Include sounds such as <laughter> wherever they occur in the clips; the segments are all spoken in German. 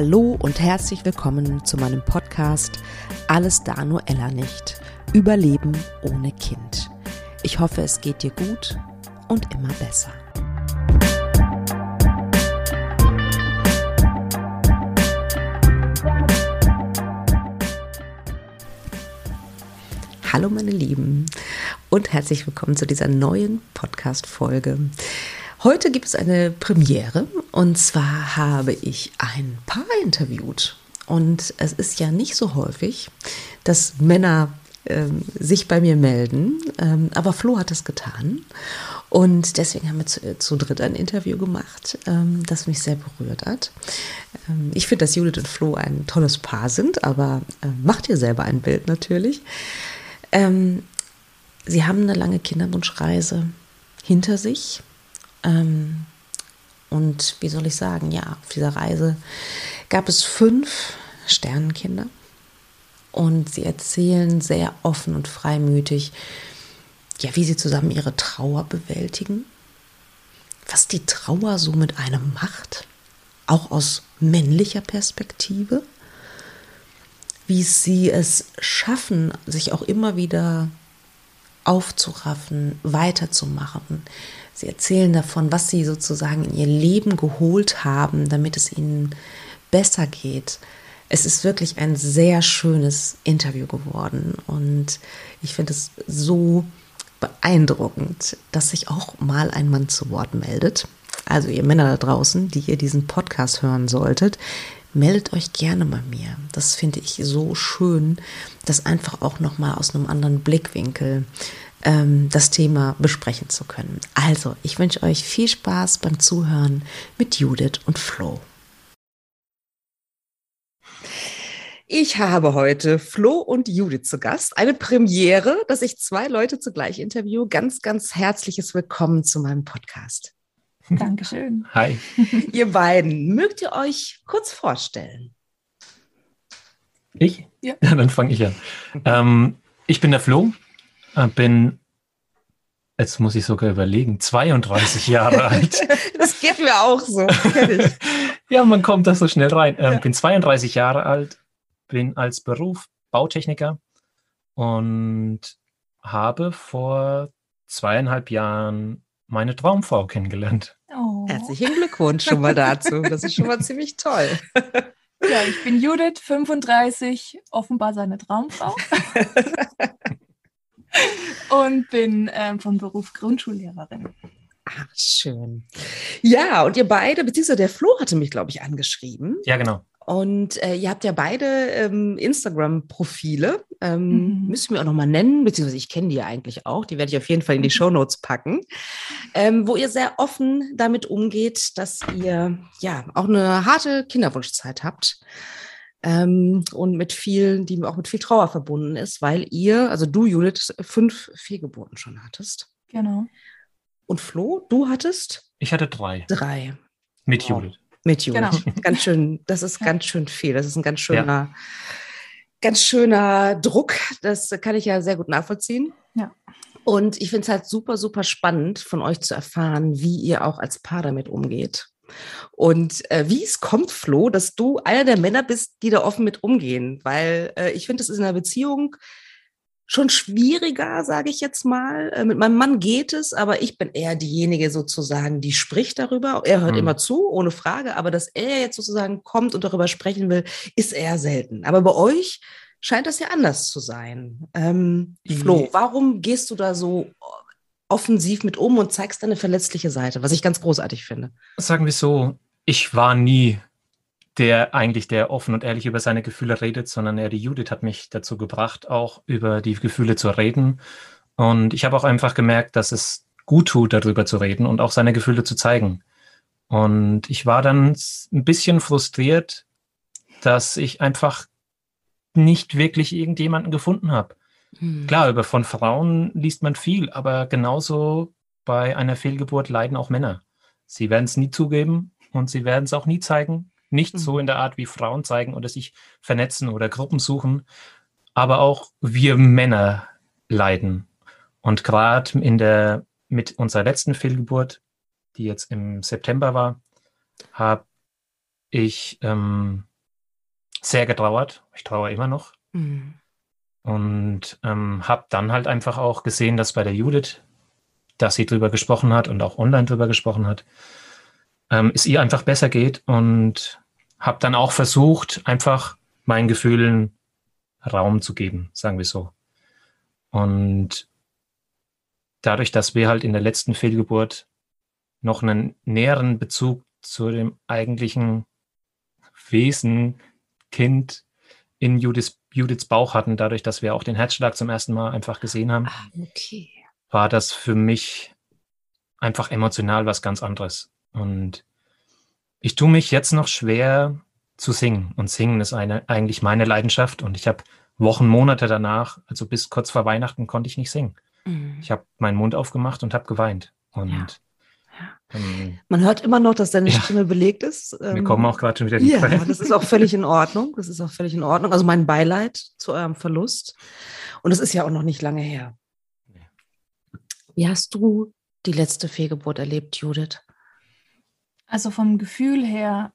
Hallo und herzlich willkommen zu meinem Podcast Alles da nur Ella nicht. Überleben ohne Kind. Ich hoffe, es geht dir gut und immer besser. Hallo meine Lieben und herzlich willkommen zu dieser neuen Podcast-Folge. Heute gibt es eine Premiere und zwar habe ich ein Paar interviewt. Und es ist ja nicht so häufig, dass Männer ähm, sich bei mir melden, ähm, aber Flo hat es getan. Und deswegen haben wir zu, zu dritt ein Interview gemacht, ähm, das mich sehr berührt hat. Ähm, ich finde, dass Judith und Flo ein tolles Paar sind, aber äh, macht ihr selber ein Bild natürlich. Ähm, sie haben eine lange Kinderwunschreise hinter sich ähm, und wie soll ich sagen, ja, auf dieser Reise gab es fünf Sternenkinder. Und sie erzählen sehr offen und freimütig, ja, wie sie zusammen ihre Trauer bewältigen, was die Trauer so mit einem macht, auch aus männlicher Perspektive, wie sie es schaffen, sich auch immer wieder aufzuraffen, weiterzumachen, Sie erzählen davon, was sie sozusagen in ihr Leben geholt haben, damit es ihnen besser geht. Es ist wirklich ein sehr schönes Interview geworden und ich finde es so beeindruckend, dass sich auch mal ein Mann zu Wort meldet. Also ihr Männer da draußen, die ihr diesen Podcast hören solltet, meldet euch gerne bei mir. Das finde ich so schön, das einfach auch noch mal aus einem anderen Blickwinkel ähm, das Thema besprechen zu können. Also, ich wünsche euch viel Spaß beim Zuhören mit Judith und Flo. Ich habe heute Flo und Judith zu Gast. Eine Premiere, dass ich zwei Leute zugleich interview. Ganz, ganz herzliches Willkommen zu meinem Podcast. Dankeschön. Hi. <laughs> Ihr beiden, mögt ihr euch kurz vorstellen? Ich? Ja. ja dann fange ich an. Ähm, ich bin der Flo, bin, jetzt muss ich sogar überlegen, 32 Jahre alt. <laughs> das geht mir auch so. <laughs> ja, man kommt da so schnell rein. Ähm, ja. Bin 32 Jahre alt, bin als Beruf Bautechniker und habe vor zweieinhalb Jahren meine Traumfrau kennengelernt. Oh. Herzlichen Glückwunsch schon mal dazu. Das ist schon mal ziemlich toll. Ja, ich bin Judith, 35, offenbar seine Traumfrau <laughs> und bin ähm, von Beruf Grundschullehrerin. Ach, schön. Ja, und ihr beide, beziehungsweise der Flo hatte mich, glaube ich, angeschrieben. Ja, genau. Und äh, ihr habt ja beide ähm, Instagram-Profile. Ähm, mhm. Müssen wir auch nochmal nennen, beziehungsweise ich kenne die ja eigentlich auch. Die werde ich auf jeden Fall in die Show Notes packen. Ähm, wo ihr sehr offen damit umgeht, dass ihr ja auch eine harte Kinderwunschzeit habt ähm, und mit viel, die auch mit viel Trauer verbunden ist, weil ihr, also du, Judith, fünf Fehlgeburten schon hattest. Genau. Und Flo, du hattest? Ich hatte drei. Drei. Mit wow. Judith. Mit Judith. Genau. <laughs> Ganz schön, das ist ja. ganz schön viel. Das ist ein ganz schöner, ja. ganz schöner Druck. Das kann ich ja sehr gut nachvollziehen. Ja. Und ich finde es halt super, super spannend, von euch zu erfahren, wie ihr auch als Paar damit umgeht. Und äh, wie es kommt, Flo, dass du einer der Männer bist, die da offen mit umgehen, weil äh, ich finde, es ist in einer Beziehung schon schwieriger, sage ich jetzt mal. Äh, mit meinem Mann geht es, aber ich bin eher diejenige sozusagen, die spricht darüber. Er hört mhm. immer zu, ohne Frage, aber dass er jetzt sozusagen kommt und darüber sprechen will, ist eher selten. Aber bei euch scheint das ja anders zu sein. Ähm, Flo, warum gehst du da so offensiv mit um und zeigst deine verletzliche Seite, was ich ganz großartig finde. Sagen wir so, ich war nie der eigentlich, der offen und ehrlich über seine Gefühle redet, sondern eher die Judith hat mich dazu gebracht, auch über die Gefühle zu reden. Und ich habe auch einfach gemerkt, dass es gut tut, darüber zu reden und auch seine Gefühle zu zeigen. Und ich war dann ein bisschen frustriert, dass ich einfach nicht wirklich irgendjemanden gefunden habe. Hm. Klar, über von Frauen liest man viel, aber genauso bei einer Fehlgeburt leiden auch Männer. Sie werden es nie zugeben und sie werden es auch nie zeigen. Nicht hm. so in der Art, wie Frauen zeigen oder sich vernetzen oder Gruppen suchen. Aber auch wir Männer leiden. Und gerade in der, mit unserer letzten Fehlgeburt, die jetzt im September war, habe ich ähm, sehr getrauert. Ich trauere immer noch. Mhm. Und ähm, habe dann halt einfach auch gesehen, dass bei der Judith, dass sie drüber gesprochen hat und auch online drüber gesprochen hat, ähm, es ihr einfach besser geht und habe dann auch versucht, einfach meinen Gefühlen Raum zu geben, sagen wir so. Und dadurch, dass wir halt in der letzten Fehlgeburt noch einen näheren Bezug zu dem eigentlichen Wesen, Kind in Judiths, Judiths Bauch hatten, dadurch, dass wir auch den Herzschlag zum ersten Mal einfach gesehen haben, ah, okay. war das für mich einfach emotional was ganz anderes. Und ich tue mich jetzt noch schwer zu singen. Und singen ist eine, eigentlich meine Leidenschaft. Und ich habe Wochen, Monate danach, also bis kurz vor Weihnachten, konnte ich nicht singen. Mhm. Ich habe meinen Mund aufgemacht und habe geweint. Und ja. Ähm, Man hört immer noch, dass deine ja. Stimme belegt ist. Wir ähm, kommen auch gerade schon wieder in die Ja, Quellen. das ist auch völlig in Ordnung. Das ist auch völlig in Ordnung. Also mein Beileid zu eurem Verlust. Und es ist ja auch noch nicht lange her. Wie hast du die letzte Fehlgeburt erlebt, Judith? Also vom Gefühl her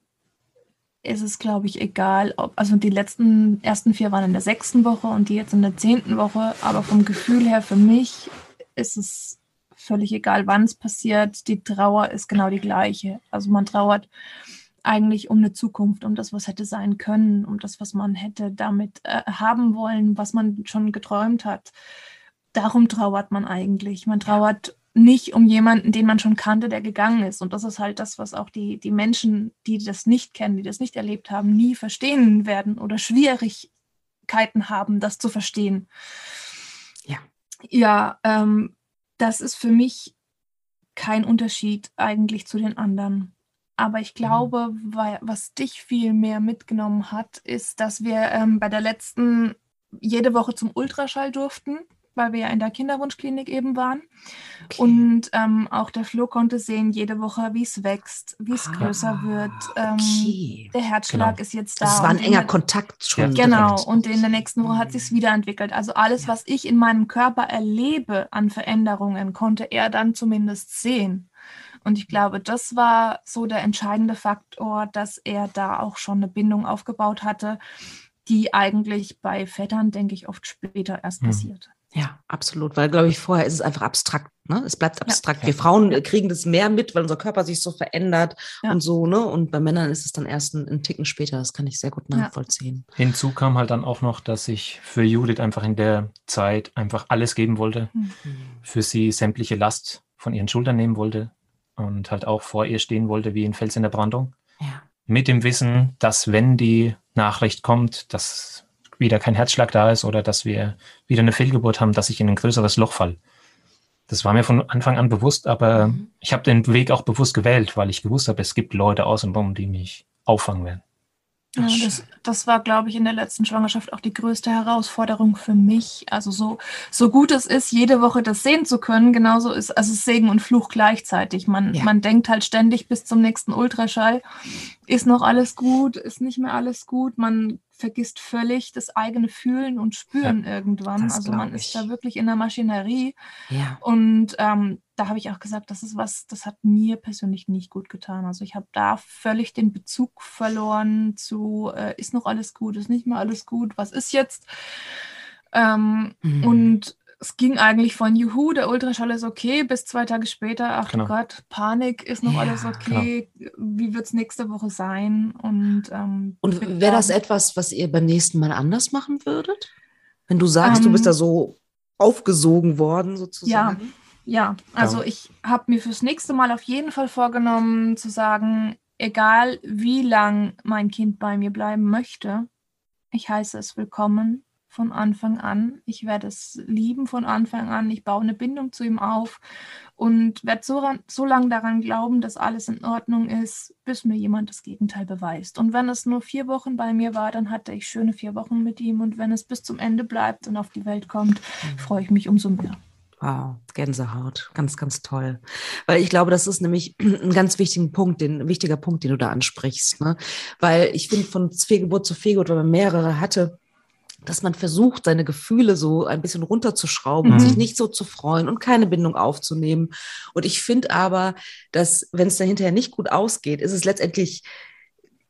ist es, glaube ich, egal, ob, also die letzten ersten vier waren in der sechsten Woche und die jetzt in der zehnten Woche, aber vom Gefühl her für mich ist es völlig egal, wann es passiert. Die Trauer ist genau die gleiche. Also man trauert eigentlich um eine Zukunft, um das, was hätte sein können, um das, was man hätte damit äh, haben wollen, was man schon geträumt hat. Darum trauert man eigentlich. Man trauert nicht um jemanden, den man schon kannte, der gegangen ist. Und das ist halt das, was auch die, die Menschen, die das nicht kennen, die das nicht erlebt haben, nie verstehen werden oder Schwierigkeiten haben, das zu verstehen. Ja. Ja, ähm, das ist für mich kein Unterschied eigentlich zu den anderen. Aber ich mhm. glaube, weil, was dich viel mehr mitgenommen hat, ist, dass wir ähm, bei der letzten jede Woche zum Ultraschall durften weil wir ja in der Kinderwunschklinik eben waren. Okay. Und ähm, auch der Flo konnte sehen jede Woche, wie es wächst, wie es ah, größer wird. Ähm, okay. Der Herzschlag genau. ist jetzt da. Das war ein enger Kontakt schon. Genau, direkt. und in der nächsten Woche hat sich wiederentwickelt. Also alles, ja. was ich in meinem Körper erlebe an Veränderungen, konnte er dann zumindest sehen. Und ich glaube, das war so der entscheidende Faktor, dass er da auch schon eine Bindung aufgebaut hatte, die eigentlich bei Vätern, denke ich, oft später erst hm. passiert. Ja, absolut, weil glaube ich, vorher ist es einfach abstrakt. Ne? Es bleibt abstrakt. Ja. Wir Frauen ja. kriegen das mehr mit, weil unser Körper sich so verändert ja. und so, ne? Und bei Männern ist es dann erst ein, ein Ticken später. Das kann ich sehr gut nachvollziehen. Hinzu kam halt dann auch noch, dass ich für Judith einfach in der Zeit einfach alles geben wollte, mhm. für sie sämtliche Last von ihren Schultern nehmen wollte und halt auch vor ihr stehen wollte wie ein Fels in der Brandung. Ja. Mit dem Wissen, dass wenn die Nachricht kommt, dass wieder kein Herzschlag da ist oder dass wir wieder eine Fehlgeburt haben, dass ich in ein größeres Loch fall. Das war mir von Anfang an bewusst, aber mhm. ich habe den Weg auch bewusst gewählt, weil ich gewusst habe, es gibt Leute außenrum, die mich auffangen werden. Ja, das, das war, glaube ich, in der letzten Schwangerschaft auch die größte Herausforderung für mich. Also so, so gut es ist, jede Woche das sehen zu können, genauso ist also Segen und Fluch gleichzeitig. Man, ja. man denkt halt ständig bis zum nächsten Ultraschall, ist noch alles gut, ist nicht mehr alles gut. Man vergisst völlig das eigene Fühlen und Spüren ja, irgendwann. Also man ist da wirklich in der Maschinerie. Ja. Und ähm, da habe ich auch gesagt, das ist was, das hat mir persönlich nicht gut getan. Also ich habe da völlig den Bezug verloren zu, äh, ist noch alles gut, ist nicht mehr alles gut, was ist jetzt? Ähm, mhm. Und es ging eigentlich von Juhu, der Ultraschall ist okay, bis zwei Tage später, ach genau. Gott, Panik, ist noch ja, alles okay, genau. wie wird es nächste Woche sein? Und, ähm, und wäre das etwas, was ihr beim nächsten Mal anders machen würdet? Wenn du sagst, ähm, du bist da so aufgesogen worden, sozusagen? Ja, ja. also ja. ich habe mir fürs nächste Mal auf jeden Fall vorgenommen, zu sagen, egal wie lang mein Kind bei mir bleiben möchte, ich heiße es willkommen von Anfang an. Ich werde es lieben von Anfang an. Ich baue eine Bindung zu ihm auf und werde so, so lange daran glauben, dass alles in Ordnung ist, bis mir jemand das Gegenteil beweist. Und wenn es nur vier Wochen bei mir war, dann hatte ich schöne vier Wochen mit ihm. Und wenn es bis zum Ende bleibt und auf die Welt kommt, mhm. freue ich mich umso mehr. Wow, Gänsehaut, ganz, ganz toll. Weil ich glaube, das ist nämlich <clears throat> ein ganz wichtiger Punkt, den, ein wichtiger Punkt, den du da ansprichst. Ne? Weil ich finde, von Fehlgeburt zu Fehlgeburt, wenn man mehrere hatte, dass man versucht, seine Gefühle so ein bisschen runterzuschrauben mhm. und sich nicht so zu freuen und keine Bindung aufzunehmen. Und ich finde aber, dass wenn es dann hinterher nicht gut ausgeht, ist es letztendlich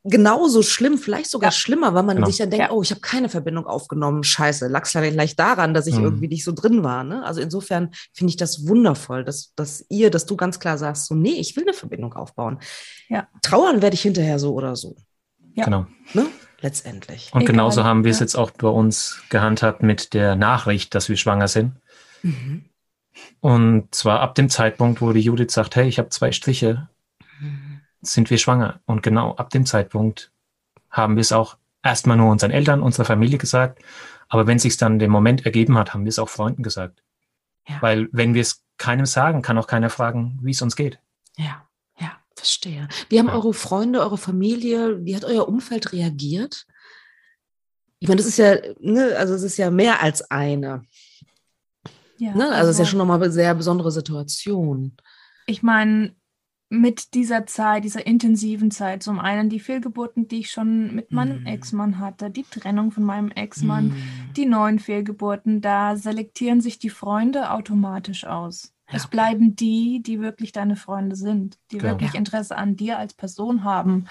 genauso schlimm, vielleicht sogar Ja. schlimmer, weil man Genau. sich dann denkt, Ja. oh, ich habe keine Verbindung aufgenommen. Scheiße, lag es vielleicht daran, dass ich Mhm. irgendwie nicht so drin war. Ne? Also insofern finde ich das wundervoll, dass, dass ihr, dass du ganz klar sagst, so, nee, ich will eine Verbindung aufbauen. Ja. Trauern werde ich hinterher so oder so. Ja. Genau. Ne? Letztendlich. Und Egal, genauso haben wir es ja. jetzt auch bei uns gehandhabt mit der Nachricht, dass wir schwanger sind. Mhm. Und zwar ab dem Zeitpunkt, wo die Judith sagt, hey, ich habe zwei Striche, Mhm. sind wir schwanger. Und genau ab dem Zeitpunkt haben wir es auch erstmal nur unseren Eltern, unserer Familie gesagt. Aber wenn sich dann der Moment ergeben hat, haben wir es auch Freunden gesagt. Ja. Weil wenn wir es keinem sagen, kann auch keiner fragen, wie es uns geht. Ja, verstehe. Wie haben Ja. eure Freunde, eure Familie, wie hat euer Umfeld reagiert? Ich meine, das ist ja, ne, also es ist ja mehr als eine. Ja, Ne? Also es ist ja schon nochmal eine sehr besondere Situation. Ich meine, mit dieser Zeit, dieser intensiven Zeit, zum einen die Fehlgeburten, die ich schon mit meinem Mhm. Ex-Mann hatte, die Trennung von meinem Ex-Mann, Mhm. die neuen Fehlgeburten, da selektieren sich die Freunde automatisch aus. Ja, Es bleiben die, die wirklich deine Freunde sind, die Genau. wirklich. Interesse an dir als Person haben.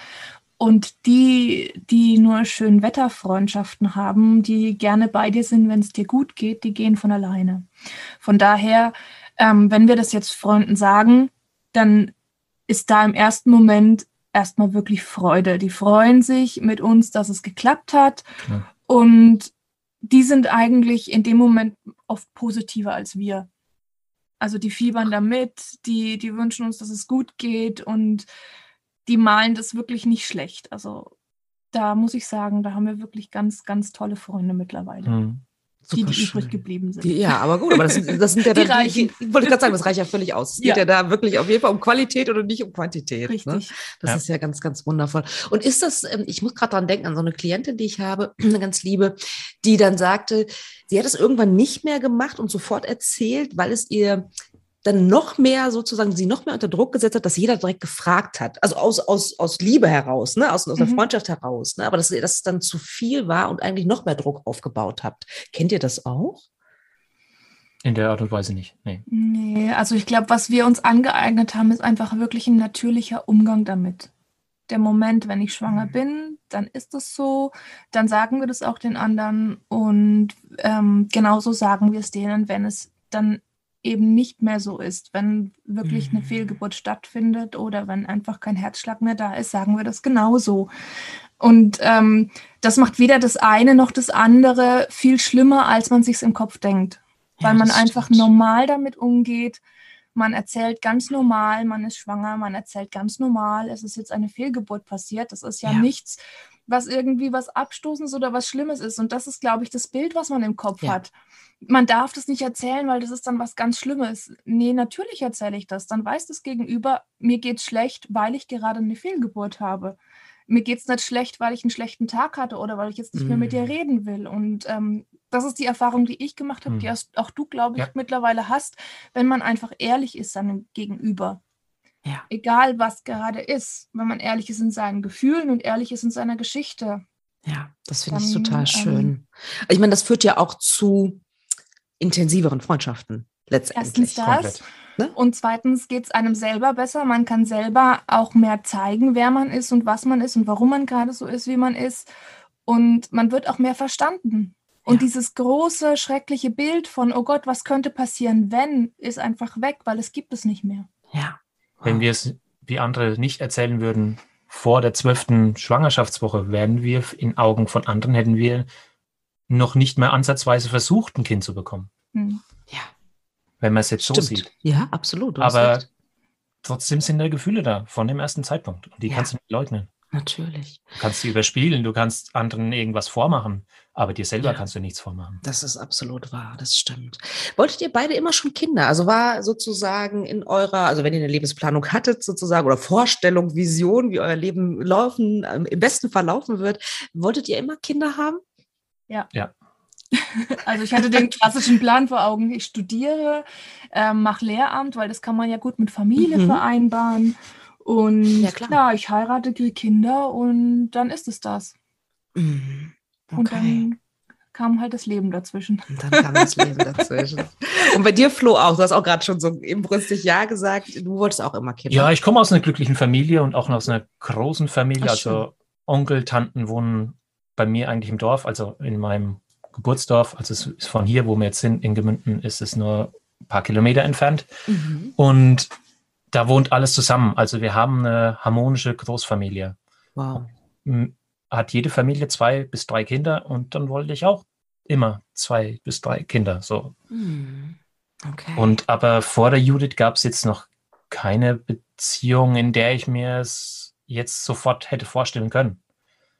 Und die, die nur schön Wetterfreundschaften haben, die gerne bei dir sind, wenn es dir gut geht, die gehen von alleine. Von daher, ähm, wenn wir das jetzt Freunden sagen, dann ist da im ersten Moment erstmal wirklich Freude. Die freuen sich mit uns, dass es geklappt hat. Ja. Und die sind eigentlich in dem Moment oft positiver als wir. Also die fiebern damit, die, die wünschen uns, dass es gut geht und die malen das wirklich nicht schlecht. Also da muss ich sagen, da haben wir wirklich ganz, ganz tolle Freunde mittlerweile, Hm. die, die übrig geblieben sind. Die, ja, aber gut, aber das, sind- das sind ja <laughs> Die dann, reichen. Ich wollte gerade sagen, das reicht ja völlig aus. Es geht ja. Ja. da wirklich auf jeden Fall um Qualität oder nicht um Quantität. Ne? Richtig. Das Ja. ist ja ganz, ganz wundervoll. Und ist das, ähm, ich muss gerade dran denken, an so eine Klientin, die ich habe, <clears throat> eine ganz liebe, die dann sagte, sie hat es irgendwann nicht mehr gemacht und sofort erzählt, weil es ihr dann noch mehr sozusagen, sie noch mehr unter Druck gesetzt hat, dass jeder direkt gefragt hat. Also aus, aus, aus Liebe heraus, ne? aus, aus der Mhm. Freundschaft heraus. Ne? Aber dass, dass es dann zu viel war und eigentlich noch mehr Druck aufgebaut habt. Kennt ihr das auch? In der Art und Weise nicht. Nee. Nee, also ich glaube, was wir uns angeeignet haben, ist einfach wirklich ein natürlicher Umgang damit. Der Moment, wenn ich schwanger Mhm. bin, dann ist es so, dann sagen wir das auch den anderen und ähm, genauso sagen wir es denen, wenn es dann eben nicht mehr so ist, wenn wirklich eine Mhm. Fehlgeburt stattfindet oder wenn einfach kein Herzschlag mehr da ist, sagen wir das genauso. Und ähm, das macht weder das eine noch das andere viel schlimmer, als man sich im Kopf denkt weil Ja, man das einfach stimmt. normal damit umgeht. Man erzählt ganz normal, man ist schwanger, man erzählt ganz normal, es ist jetzt eine Fehlgeburt passiert. Das ist ja, Ja. nichts, was irgendwie was Abstoßendes oder was Schlimmes ist. Und das ist, glaube ich, das Bild, was man im Kopf Ja. hat. Man darf das nicht erzählen, weil das ist dann was ganz Schlimmes. Nee, natürlich erzähle ich das. Dann weiß das Gegenüber, mir geht's schlecht, weil ich gerade eine Fehlgeburt habe. Mir geht's nicht schlecht, weil ich einen schlechten Tag hatte oder weil ich jetzt nicht mehr mit dir Mhm. reden will. Und ähm, das ist die Erfahrung, die ich gemacht habe, die Mhm. hast- auch du, glaube ich, Ja. mittlerweile hast, wenn man einfach ehrlich ist seinem Gegenüber. Ja. Egal, was gerade ist, wenn man ehrlich ist in seinen Gefühlen und ehrlich ist in seiner Geschichte. Ja, das finde ich total ähm, schön. ich meine, das führt ja auch zu intensiveren Freundschaften letztendlich. Erstens das. Ne? Und zweitens geht es einem selber besser. Man kann selber auch mehr zeigen, wer man ist und was man ist und warum man gerade so ist, wie man ist. Und man wird auch mehr verstanden. Und Ja. dieses große, schreckliche Bild von, oh Gott, was könnte passieren, wenn, ist einfach weg, weil es gibt es nicht mehr. Ja. Wenn wir es wie andere nicht erzählen würden, vor der zwölften Schwangerschaftswoche wären wir in Augen von anderen, hätten wir noch nicht mal ansatzweise versucht, ein Kind zu bekommen, Hm. Ja, wenn man es jetzt so stimmt. sieht. Ja, absolut. Aber recht. trotzdem sind da Gefühle da, von dem ersten Zeitpunkt. Und die Ja. kannst du nicht leugnen. Natürlich. Du kannst sie überspielen, du kannst anderen irgendwas vormachen, aber dir selber Ja. kannst du nichts vormachen. Das ist absolut wahr, das stimmt. Wolltet ihr beide immer schon Kinder? Also war sozusagen in eurer, also wenn ihr eine Lebensplanung hattet sozusagen oder Vorstellung, Vision, wie euer Leben laufen, ähm, im besten Fall laufen wird, wolltet ihr immer Kinder haben? <laughs> Also ich hatte den klassischen Plan vor Augen. Ich studiere, ähm, mache Lehramt, weil das kann man ja gut mit Familie Mhm. vereinbaren. Und Ja, ja, klar. ich heirate, kriege Kinder und dann ist es das. Mhm. Und Okay. dann kam halt das Leben dazwischen. Und dann kam das Leben dazwischen. Und bei dir, Flo, auch. Du hast auch gerade schon so inbrünstig Ja gesagt. Du wolltest auch immer Kinder. Ja, ich komme aus einer glücklichen Familie und auch aus einer großen Familie. Ach, also Onkel, Tanten wohnen bei mir eigentlich im Dorf, also in meinem Geburtsdorf. Also es ist von hier, wo wir jetzt sind, in Gemünden, ist es nur ein paar Kilometer entfernt. Mhm. Und da wohnt alles zusammen. Also wir haben eine harmonische Großfamilie. Wow. Hat jede Familie zwei bis drei Kinder und dann wollte ich auch immer zwei bis drei Kinder. So. Mhm. Okay. Und aber vor der Judith gab es jetzt noch keine Beziehung, in der ich mir es jetzt sofort hätte vorstellen können.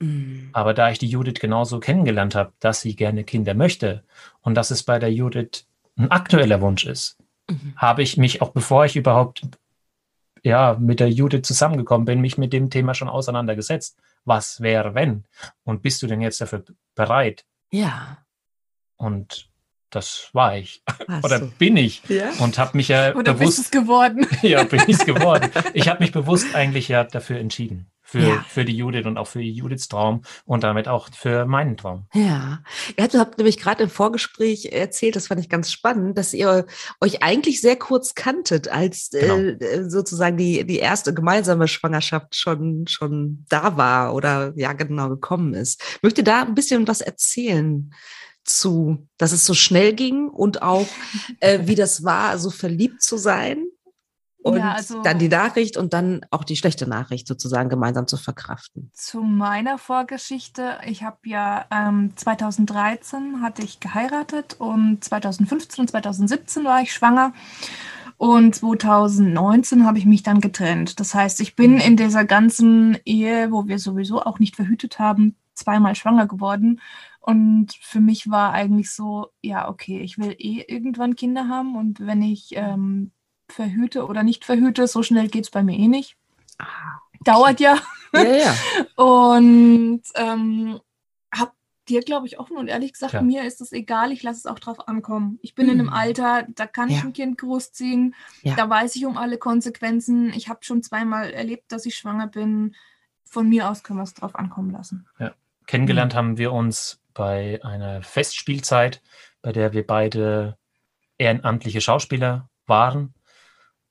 Mhm. Aber da ich die Judith genauso kennengelernt habe, dass sie gerne Kinder möchte und dass es bei der Judith ein aktueller Wunsch ist, mhm. habe ich mich auch bevor ich überhaupt ja mit der Judith zusammengekommen bin, mich mit dem Thema schon auseinandergesetzt. Was wäre wenn? Und bist du denn jetzt dafür bereit? Ja. Und das war ich. Hast Oder du? bin ich. Ja? Und habe mich ja Oder bewusst. Bist geworden. ja, bin <laughs> ich es geworden. Ich habe mich bewusst eigentlich ja dafür entschieden. Für, ja. für die Judith und auch für Judiths Traum und damit auch für meinen Traum. Ja, ihr habt nämlich gerade im Vorgespräch erzählt, das fand ich ganz spannend, dass ihr euch eigentlich sehr kurz kanntet, als genau. äh, sozusagen die, die erste gemeinsame Schwangerschaft schon, schon da war oder ja genau gekommen ist. Möchte da ein bisschen was erzählen? zu, dass es so schnell ging und auch, äh, wie das war, so verliebt zu sein. Und ja, also, dann die Nachricht und dann auch die schlechte Nachricht sozusagen gemeinsam zu verkraften. Zu meiner Vorgeschichte. Ich habe ja ähm, 2013 hatte ich geheiratet und 2015 und 2017 war ich schwanger. Und 2019 habe ich mich dann getrennt. Das heißt, ich bin mhm. in dieser ganzen Ehe, wo wir sowieso auch nicht verhütet haben, zweimal schwanger geworden und für mich war eigentlich so, ja, okay, ich will eh irgendwann Kinder haben und wenn ich ähm, verhüte oder nicht verhüte, so schnell geht es bei mir eh nicht. Ah, okay. Dauert ja. Ja, ja. <laughs> und ähm, habe dir, glaube ich, offen und ehrlich gesagt, ja. mir ist es egal, ich lasse es auch drauf ankommen. Ich bin hm. in einem hm. Alter, da kann ich ein Kind großziehen, da weiß ich um alle Konsequenzen. Ich habe schon zweimal erlebt, dass ich schwanger bin. Von mir aus können wir es drauf ankommen lassen. Kennengelernt hm. haben wir uns bei einer Festspielzeit, bei der wir beide ehrenamtliche Schauspieler waren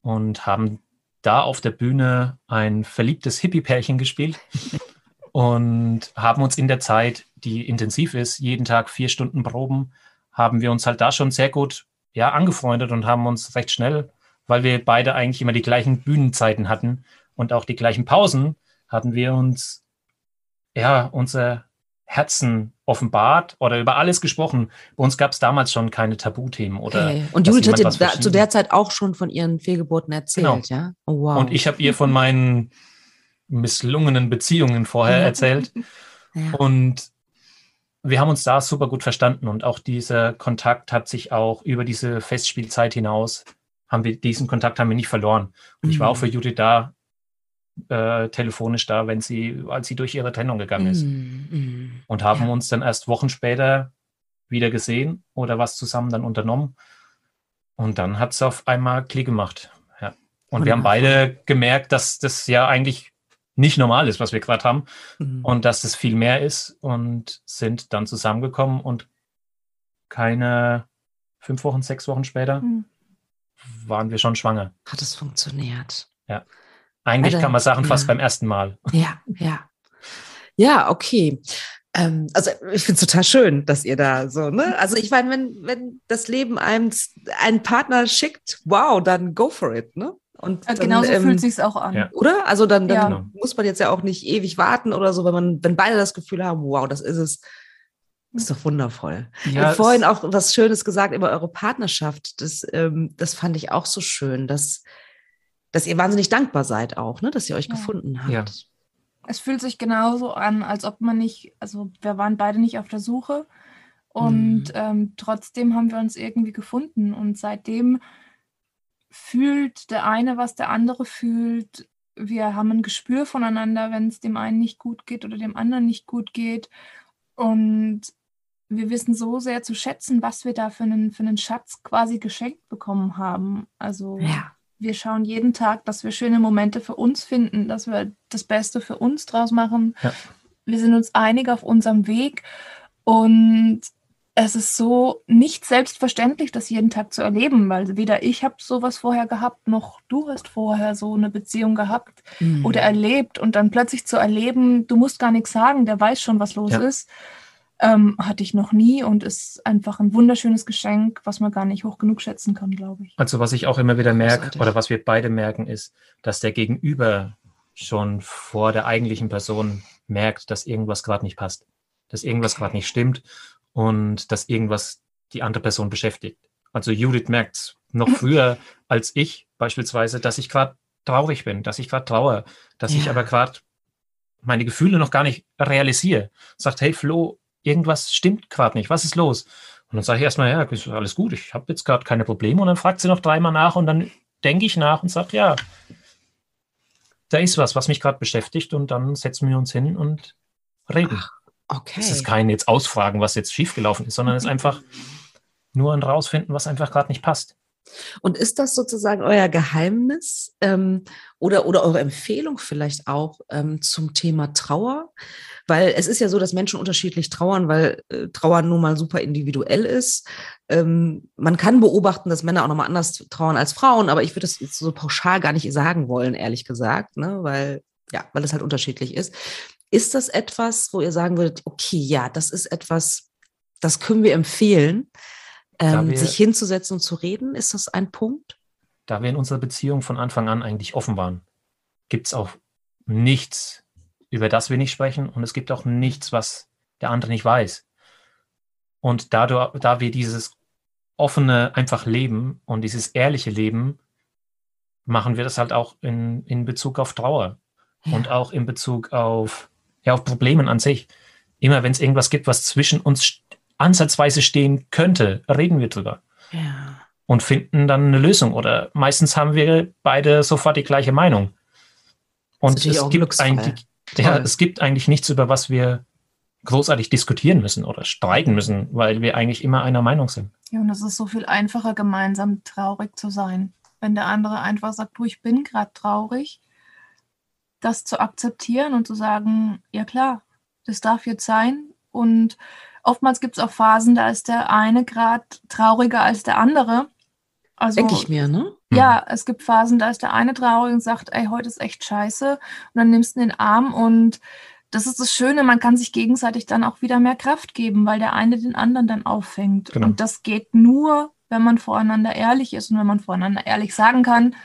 und haben da auf der Bühne ein verliebtes Hippie-Pärchen gespielt <laughs> und haben uns in der Zeit, die intensiv ist, jeden Tag vier Stunden proben, haben wir uns halt da schon sehr gut ja, angefreundet und haben uns recht schnell, weil wir beide eigentlich immer die gleichen Bühnenzeiten hatten und auch die gleichen Pausen, hatten wir uns ja unser Herzen offenbart oder über alles gesprochen. Bei uns gab es damals schon keine Tabuthemen oder. Okay. Und Judith hat dir da, zu der Zeit auch schon von ihren Fehlgeburten erzählt, genau. ja? Oh, wow. Und ich habe ihr von meinen misslungenen Beziehungen vorher erzählt. <laughs> ja. Und wir haben uns da super gut verstanden und auch dieser Kontakt hat sich auch über diese Festspielzeit hinaus, haben wir diesen Kontakt haben wir nicht verloren. Und mhm. ich war auch für mhm. Judith da, äh, telefonisch da, wenn sie, als sie durch ihre Trennung gegangen ist. Mm, mm, und haben ja. uns dann erst Wochen später wieder gesehen oder was zusammen dann unternommen. Und dann hat es auf einmal Klick gemacht. Ja. Und Wunderbar. wir haben beide gemerkt, dass das ja eigentlich nicht normal ist, was wir gerade haben. Mhm. Und dass es viel mehr ist und sind dann zusammengekommen und keine fünf Wochen, sechs Wochen später mhm. waren wir schon schwanger. Hat es funktioniert? Ja. Eigentlich also, kann man sagen, fast ja. beim ersten Mal. Ja, ja. Ja, okay. Ähm, also ich finde es total schön, dass ihr da so, ne? Also ich meine, wenn, wenn das Leben einem einen Partner schickt, wow, dann go for it, ne? Und ja, genau so ähm, fühlt sich auch an. Ja. Oder? Also dann, dann ja. Genau. muss man jetzt ja auch nicht ewig warten oder so, wenn man, wenn beide das Gefühl haben, wow, das ist es. Ist doch wundervoll. Ja, vorhin auch was Schönes gesagt über eure Partnerschaft. Das, ähm, das fand ich auch so schön, dass dass ihr wahnsinnig dankbar seid auch, ne, dass ihr euch ja. gefunden habt. Ja. Es fühlt sich genauso an, als ob man nicht, also wir waren beide nicht auf der Suche und mhm. ähm, trotzdem haben wir uns irgendwie gefunden und seitdem fühlt der eine, was der andere fühlt. Wir haben ein Gespür voneinander, wenn es dem einen nicht gut geht oder dem anderen nicht gut geht. Und wir wissen so sehr zu schätzen, was wir da für einen, für einen Schatz quasi geschenkt bekommen haben. Also ja wir schauen jeden Tag, dass wir schöne Momente für uns finden, dass wir das Beste für uns draus machen. Ja. Wir sind uns einig auf unserem Weg und es ist so nicht selbstverständlich, das jeden Tag zu erleben, weil weder ich habe sowas vorher gehabt, noch du hast vorher so eine Beziehung gehabt mhm. oder erlebt und dann plötzlich zu erleben, du musst gar nichts sagen, der weiß schon, was los ja. ist, ähm, hatte ich noch nie und ist einfach ein wunderschönes Geschenk, was man gar nicht hoch genug schätzen kann, glaube ich. Also was ich auch immer wieder merke oder was wir beide merken, ist, dass der Gegenüber schon vor der eigentlichen Person merkt, dass irgendwas gerade nicht passt, dass irgendwas gerade nicht stimmt und dass irgendwas die andere Person beschäftigt. Also Judith merkt noch <laughs> früher als ich beispielsweise, dass ich gerade traurig bin, dass ich gerade trauere, dass ja. ich aber gerade meine Gefühle noch gar nicht realisiere. Sagt, hey Flo, irgendwas stimmt gerade nicht, was ist los? Und dann sage ich erstmal, ja, ist alles gut, ich habe jetzt gerade keine Probleme. Und dann fragt sie noch dreimal nach und dann denke ich nach und sage, ja, da ist was, was mich gerade beschäftigt und dann setzen wir uns hin und reden. Ach, okay. Es ist kein jetzt Ausfragen, was jetzt schiefgelaufen ist, sondern es ist einfach nur ein Rausfinden, was einfach gerade nicht passt. Und ist das sozusagen euer Geheimnis ähm, oder, oder eure Empfehlung vielleicht auch ähm, zum Thema Trauer? Weil es ist ja so, dass Menschen unterschiedlich trauern, weil äh, Trauer nun mal super individuell ist. Ähm, man kann beobachten, dass Männer auch nochmal anders trauern als Frauen, aber ich würde das jetzt so pauschal gar nicht sagen wollen, ehrlich gesagt, ne? weil, ja, weil es halt unterschiedlich ist. Ist das etwas, wo ihr sagen würdet, okay, ja, das ist etwas, das können wir empfehlen, ähm, wir, sich hinzusetzen und zu reden? Ist das ein Punkt? Da wir in unserer Beziehung von Anfang an eigentlich offen waren, gibt es auch nichts, über das wir nicht sprechen und es gibt auch nichts, was der andere nicht weiß. Und dadurch, da wir dieses offene einfach Leben und dieses ehrliche Leben, machen wir das halt auch in, in Bezug auf Trauer ja. und auch in Bezug auf, ja, auf Problemen an sich. Immer wenn es irgendwas gibt, was zwischen uns ansatzweise stehen könnte, reden wir drüber. Ja. Und finden dann eine Lösung. Oder meistens haben wir beide sofort die gleiche Meinung. Und es gibt, eigentlich, ja, es gibt eigentlich nichts, über was wir großartig diskutieren müssen oder streiten müssen, weil wir eigentlich immer einer Meinung sind. Ja, und es ist so viel einfacher, gemeinsam traurig zu sein. Wenn der andere einfach sagt, du, ich bin gerade traurig, das zu akzeptieren und zu sagen, ja klar, das darf jetzt sein. Und oftmals gibt es auch Phasen, da ist der eine gerade trauriger als der andere. Also, Denke ich mir, ne? Ja, es gibt Phasen, da ist der eine traurig und sagt, ey, heute ist echt scheiße. Und dann nimmst du den Arm und das ist das Schöne, man kann sich gegenseitig dann auch wieder mehr Kraft geben, weil der eine den anderen dann auffängt. Genau. Und das geht nur, wenn man voreinander ehrlich ist und wenn man voreinander ehrlich sagen kann,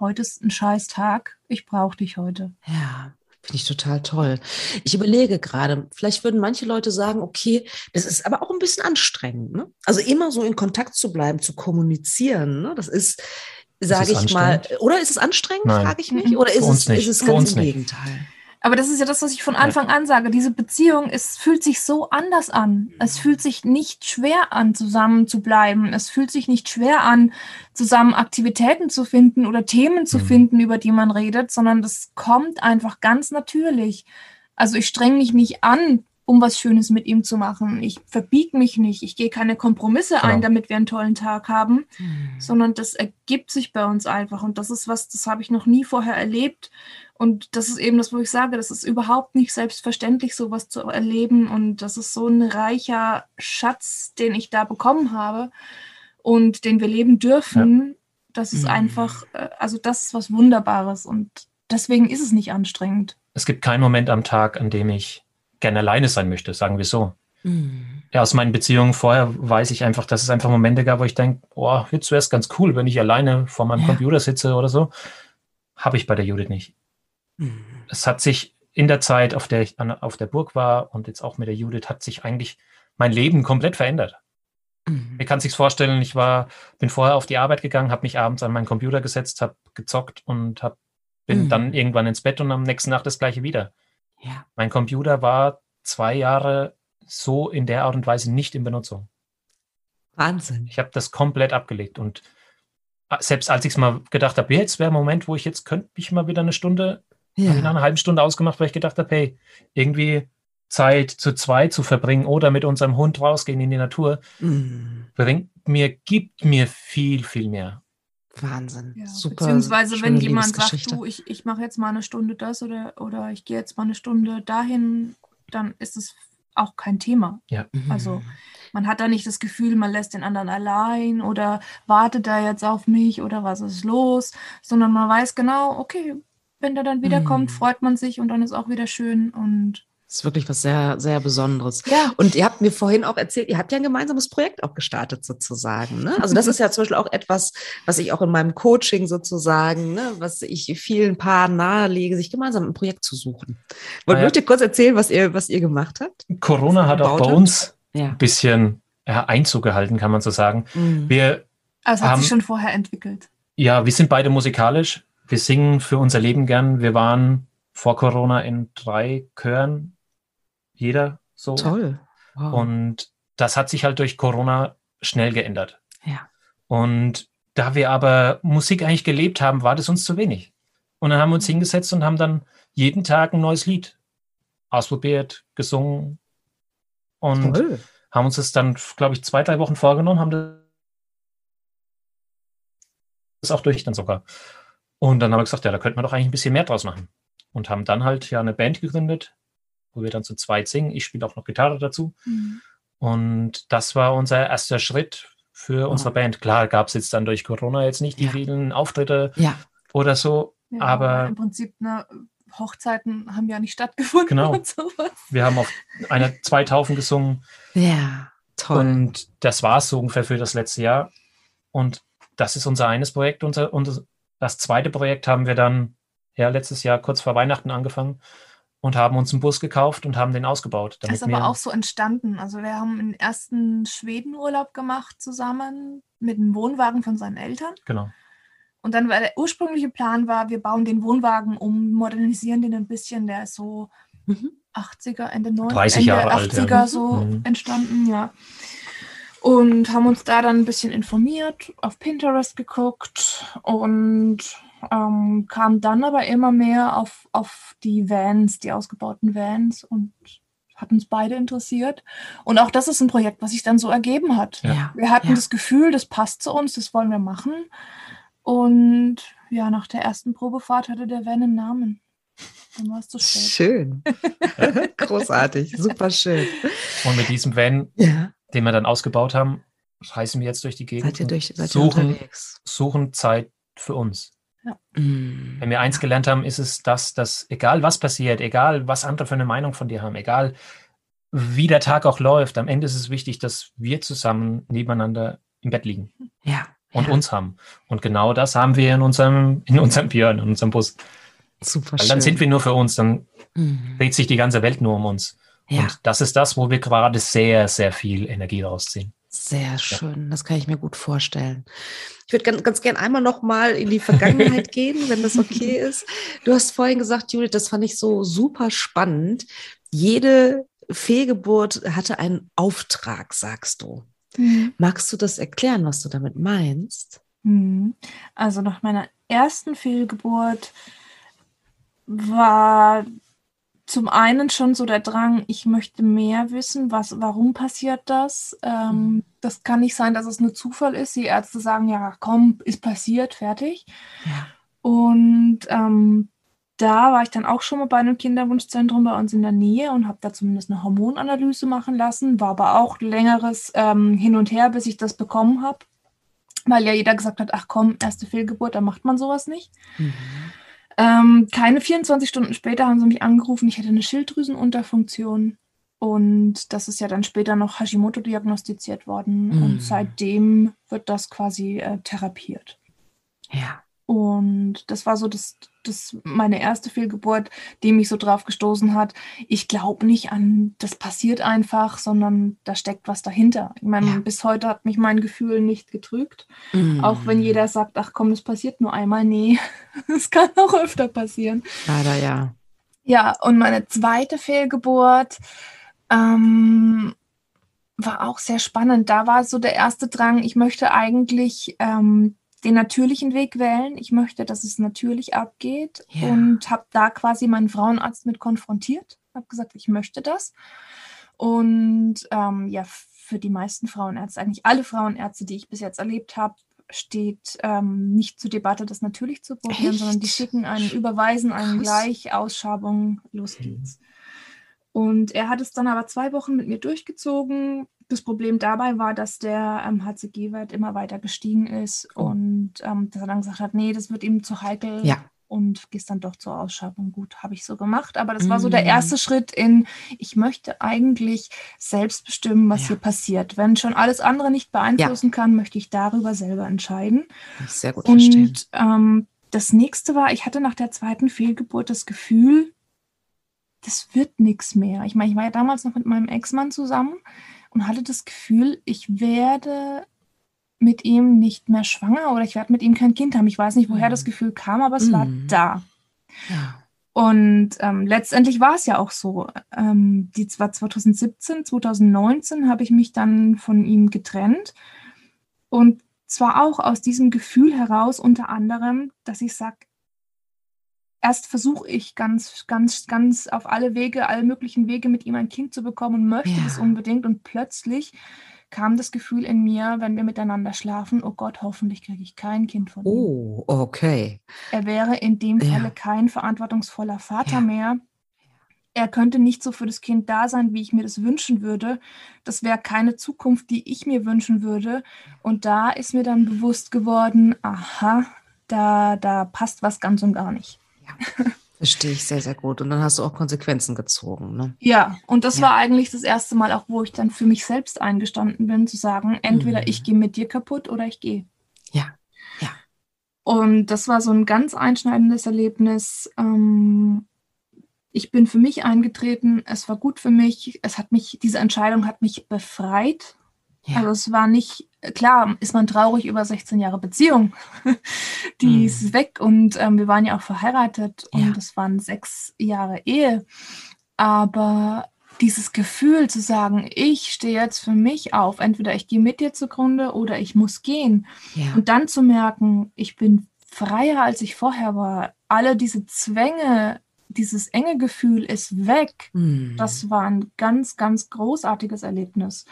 heute ist ein scheiß Tag, ich brauche dich heute. Ja. Finde ich total toll. Ich überlege gerade, vielleicht würden manche Leute sagen, okay, das ist aber auch ein bisschen anstrengend. Ne? Also immer so in Kontakt zu bleiben, zu kommunizieren. Ne? Das ist, sage ich mal, oder ist es anstrengend, frage ich mich? Oder ist es, ist es ganz im Gegenteil? Aber das ist ja das, was ich von Anfang an sage. Diese Beziehung, es fühlt sich so anders an. Es fühlt sich nicht schwer an, zusammen zu bleiben. Es fühlt sich nicht schwer an, zusammen Aktivitäten zu finden oder Themen zu mhm. finden, über die man redet, sondern das kommt einfach ganz natürlich. Also ich streng mich nicht an, um was Schönes mit ihm zu machen. Ich verbiege mich nicht, ich gehe keine Kompromisse genau. ein, damit wir einen tollen Tag haben, mhm. sondern das ergibt sich bei uns einfach. Und das ist was, das habe ich noch nie vorher erlebt. Und das ist eben das, wo ich sage, das ist überhaupt nicht selbstverständlich, sowas zu erleben. Und das ist so ein reicher Schatz, den ich da bekommen habe und den wir leben dürfen. Ja. Das ist mhm. einfach, äh, also das ist was Wunderbares. Und deswegen ist es nicht anstrengend. Es gibt keinen Moment am Tag, an dem ich gerne alleine sein möchte, sagen wir so. Mhm. Ja, aus meinen Beziehungen vorher weiß ich einfach, dass es einfach Momente gab, wo ich denke, boah, jetzt wäre es ganz cool, wenn ich alleine vor meinem ja. Computer sitze oder so. Habe ich bei der Judith nicht. Mhm. Es hat sich in der Zeit, auf der ich auf der Burg war und jetzt auch mit der Judith, hat sich eigentlich mein Leben komplett verändert. Mhm. Mir kann sich vorstellen, ich war, bin vorher auf die Arbeit gegangen, habe mich abends an meinen Computer gesetzt, habe gezockt und hab, bin mhm. dann irgendwann ins Bett und am nächsten Nacht das gleiche wieder. Ja. Mein Computer war zwei Jahre so in der Art und Weise nicht in Benutzung. Wahnsinn. Ich habe das komplett abgelegt und äh, selbst als ich es mal gedacht habe, jetzt wäre ein Moment, wo ich jetzt könnte ich mal wieder eine Stunde, ja. nach einer halben Stunde ausgemacht, weil ich gedacht habe, hey, irgendwie Zeit zu zweit zu verbringen oder mit unserem Hund rausgehen in die Natur, mm. bringt mir, gibt mir viel, viel mehr. Wahnsinn. Ja, Super. Beziehungsweise, wenn jemand sagt, du, ich, ich mache jetzt mal eine Stunde das oder, oder ich gehe jetzt mal eine Stunde dahin, dann ist es auch kein Thema. Ja. Also Mhm. man hat da nicht das Gefühl, man lässt den anderen allein oder wartet er jetzt auf mich oder was ist los, sondern man weiß genau, okay, wenn der dann wiederkommt, Mhm. freut man sich und dann ist auch wieder schön und ist wirklich was sehr, sehr Besonderes. ja, Und ihr habt mir vorhin auch erzählt, ihr habt ja ein gemeinsames Projekt auch gestartet sozusagen. Ne? Also das <laughs> ist ja zum Beispiel auch etwas, was ich auch in meinem Coaching sozusagen, ne, was ich vielen Paaren nahelege, sich gemeinsam ein Projekt zu suchen. Wollt ja. möchtet ihr kurz erzählen, was ihr, was ihr gemacht habt? Corona hat auch bei habt? uns Ja. ein bisschen Einzug gehalten, kann man so sagen. Mhm. Wir, also hat Haben- sich schon vorher entwickelt. ja, wir sind beide musikalisch. Wir singen für unser Leben gern. Wir waren vor Corona in drei Chören, jeder so. Toll. Wow. Und das hat sich halt durch Corona schnell geändert. ja. Und da wir aber Musik eigentlich gelebt haben, war das uns zu wenig. Und dann haben wir uns hingesetzt und haben dann jeden Tag ein neues Lied ausprobiert, gesungen und Toll. haben uns das dann, glaube ich, zwei, drei Wochen vorgenommen, haben das auch durch dann sogar. Und dann haben wir gesagt, ja, da könnte man doch eigentlich ein bisschen mehr draus machen. Und haben dann halt ja eine Band gegründet, wo wir dann zu zweit singen. Ich spiele auch noch Gitarre dazu. Mhm. Und das war unser erster Schritt für unsere Band. Klar gab es jetzt dann durch Corona jetzt nicht die Ja. vielen Auftritte Ja. oder so. Ja, Aber- im Prinzip ne, Hochzeiten haben ja nicht stattgefunden Genau. und sowas. Wir haben auf einer zwei Taufen gesungen Ja. Toll. und das war es so ungefähr für das letzte Jahr. Und das ist unser eines Projekt. Unser, unser, das zweite Projekt haben wir dann ja letztes Jahr kurz vor Weihnachten angefangen und haben uns einen Bus gekauft und haben den ausgebaut. Das ist aber auch so entstanden. Also wir haben einen ersten Schwedenurlaub gemacht zusammen mit einem Wohnwagen von seinen Eltern. genau. Und dann war der ursprüngliche Plan war, wir bauen den Wohnwagen um, modernisieren den ein bisschen. Der ist so Mhm. 80er, Ende 90er, 30 Ende Jahre alt, 80er ja. so Mhm. entstanden, ja. Und haben uns da dann ein bisschen informiert, auf Pinterest geguckt und ähm, kam dann aber immer mehr auf, auf die Vans, die ausgebauten Vans und hat uns beide interessiert. Und auch das ist ein Projekt, was sich dann so ergeben hat. Ja. Wir hatten Ja. das Gefühl, das passt zu uns, das wollen wir machen. Und ja, nach der ersten Probefahrt hatte der Van einen Namen. Dann war es zu spät. Schön. <laughs> Großartig. Super schön. Und mit diesem Van, Ja. den wir dann ausgebaut haben, reisen wir jetzt durch die Gegend. Seid ihr durch, seid ihr suchen, unterwegs? suchen Zeit für uns. Mhm. Wenn wir eins gelernt haben, ist es das, dass egal was passiert, egal was andere für eine Meinung von dir haben, egal wie der Tag auch läuft, am Ende ist es wichtig, dass wir zusammen nebeneinander im Bett liegen Ja. und ja. uns haben. Und genau das haben wir in unserem, in unserem Björn, in unserem Bus. Super Weil schön. dann sind wir nur für uns, dann Mhm. dreht sich die ganze Welt nur um uns. Ja. Und das ist das, wo wir gerade sehr, sehr viel Energie rausziehen. Sehr schön, das kann ich mir gut vorstellen. Ich würde ganz, ganz gern einmal noch mal in die Vergangenheit <laughs> gehen, wenn das okay ist. Du hast vorhin gesagt, Judith, das fand ich so super spannend. Jede Fehlgeburt hatte einen Auftrag, sagst du. Mhm. Magst du das erklären, was du damit meinst? Mhm. Also nach meiner ersten Fehlgeburt war zum einen schon so der Drang, ich möchte mehr wissen, was, warum passiert das? Ähm, das kann nicht sein, dass es nur Zufall ist. Die Ärzte sagen, ja, komm, ist passiert, fertig. Ja. Und ähm, da war ich dann auch schon mal bei einem Kinderwunschzentrum bei uns in der Nähe und habe da zumindest eine Hormonanalyse machen lassen. War aber auch längeres ähm, Hin und Her, bis ich das bekommen habe. Weil ja jeder gesagt hat, ach komm, erste Fehlgeburt, da macht man sowas nicht. Mhm. Ähm, keine 24 Stunden später haben sie mich angerufen, ich hätte eine Schilddrüsenunterfunktion. Und das ist ja dann später noch Hashimoto diagnostiziert worden. Mhm. Und seitdem wird das quasi äh, therapiert. Ja. Und das war so das, das meine erste Fehlgeburt, die mich so drauf gestoßen hat. Ich glaube nicht an, das passiert einfach, sondern da steckt was dahinter. Ich meine, Ja. bis heute hat mich mein Gefühl nicht getrügt. Mhm. Auch wenn jeder sagt, ach komm, das passiert nur einmal. Nee, <laughs> es kann auch öfter passieren. Leider ja. Ja, und meine zweite Fehlgeburt ähm, war auch sehr spannend. Da war so der erste Drang, ich möchte eigentlich ähm, den natürlichen Weg wählen. Ich möchte, dass es natürlich abgeht Ja. und habe da quasi meinen Frauenarzt mit konfrontiert. Habe gesagt, ich möchte das. Und ähm, ja, für die meisten Frauenärzte, eigentlich alle Frauenärzte, die ich bis jetzt erlebt habe, steht ähm, nicht zur Debatte, das natürlich zu probieren, Echt? sondern die schicken einen, überweisen einen Krass. gleich, Ausschabung, los geht's. Und er hat es dann aber zwei Wochen mit mir durchgezogen. Das Problem dabei war, dass der ähm, HCG-Wert immer weiter gestiegen ist oh. und ähm, dass er dann gesagt hat, nee, das wird ihm zu heikel. Ja und gehst dann doch zur Ausschreibung. Gut, habe ich so gemacht. Aber das war so der mm. erste Schritt in, ich möchte eigentlich selbst bestimmen, was ja. hier passiert. Wenn schon alles andere nicht beeinflussen ja. kann, möchte ich darüber selber entscheiden. Sehr gut und, verstehen. Ähm, das nächste war, ich hatte nach der zweiten Fehlgeburt das Gefühl, das wird nichts mehr. Ich meine, ich war ja damals noch mit meinem Ex-Mann zusammen und hatte das Gefühl, ich werde mit ihm nicht mehr schwanger oder ich werde mit ihm kein Kind haben. Ich weiß nicht, woher das mhm. Gefühl kam, aber es mhm. war da. Ja. Und ähm, letztendlich war es ja auch so. Ähm, die war 2017, 2019 habe ich mich dann von ihm getrennt. Und zwar auch aus diesem Gefühl heraus, unter anderem, dass ich sage, erst versuche ich ganz, ganz, ganz auf alle Wege, alle möglichen Wege mit ihm ein Kind zu bekommen und möchte ja. das unbedingt. Und plötzlich kam das Gefühl in mir, wenn wir miteinander schlafen, oh Gott, hoffentlich kriege ich kein Kind von ihm. Oh, okay. Er wäre in dem Falle ja. kein verantwortungsvoller Vater ja. mehr. Er könnte nicht so für das Kind da sein, wie ich mir das wünschen würde. Das wäre keine Zukunft, die ich mir wünschen würde. Und da ist mir dann bewusst geworden, aha, da, da passt was ganz und gar nicht. Ja. Verstehe ich sehr, sehr gut. Und dann hast du auch Konsequenzen gezogen. Ne? Ja, und das ja. war eigentlich das erste Mal auch, wo ich dann für mich selbst eingestanden bin, zu sagen, entweder mhm. ich gehe mit dir kaputt oder ich gehe. Ja, ja. Und das war so ein ganz einschneidendes Erlebnis. Ähm, ich bin für mich eingetreten, es war gut für mich, es hat mich, diese Entscheidung hat mich befreit. Ja. Also es war nicht klar ist man traurig über 16 Jahre Beziehung. <laughs> Die mhm. ist weg und ähm, wir waren ja auch verheiratet und es waren sechs Jahre Ehe. Aber dieses Gefühl zu sagen, ich stehe jetzt für mich auf, entweder ich gehe mit dir zugrunde oder ich muss gehen. Ja. Und dann zu merken, ich bin freier, als ich vorher war. Alle diese Zwänge, dieses enge Gefühl ist weg. Mhm. Das war ein ganz, ganz großartiges Erlebnis.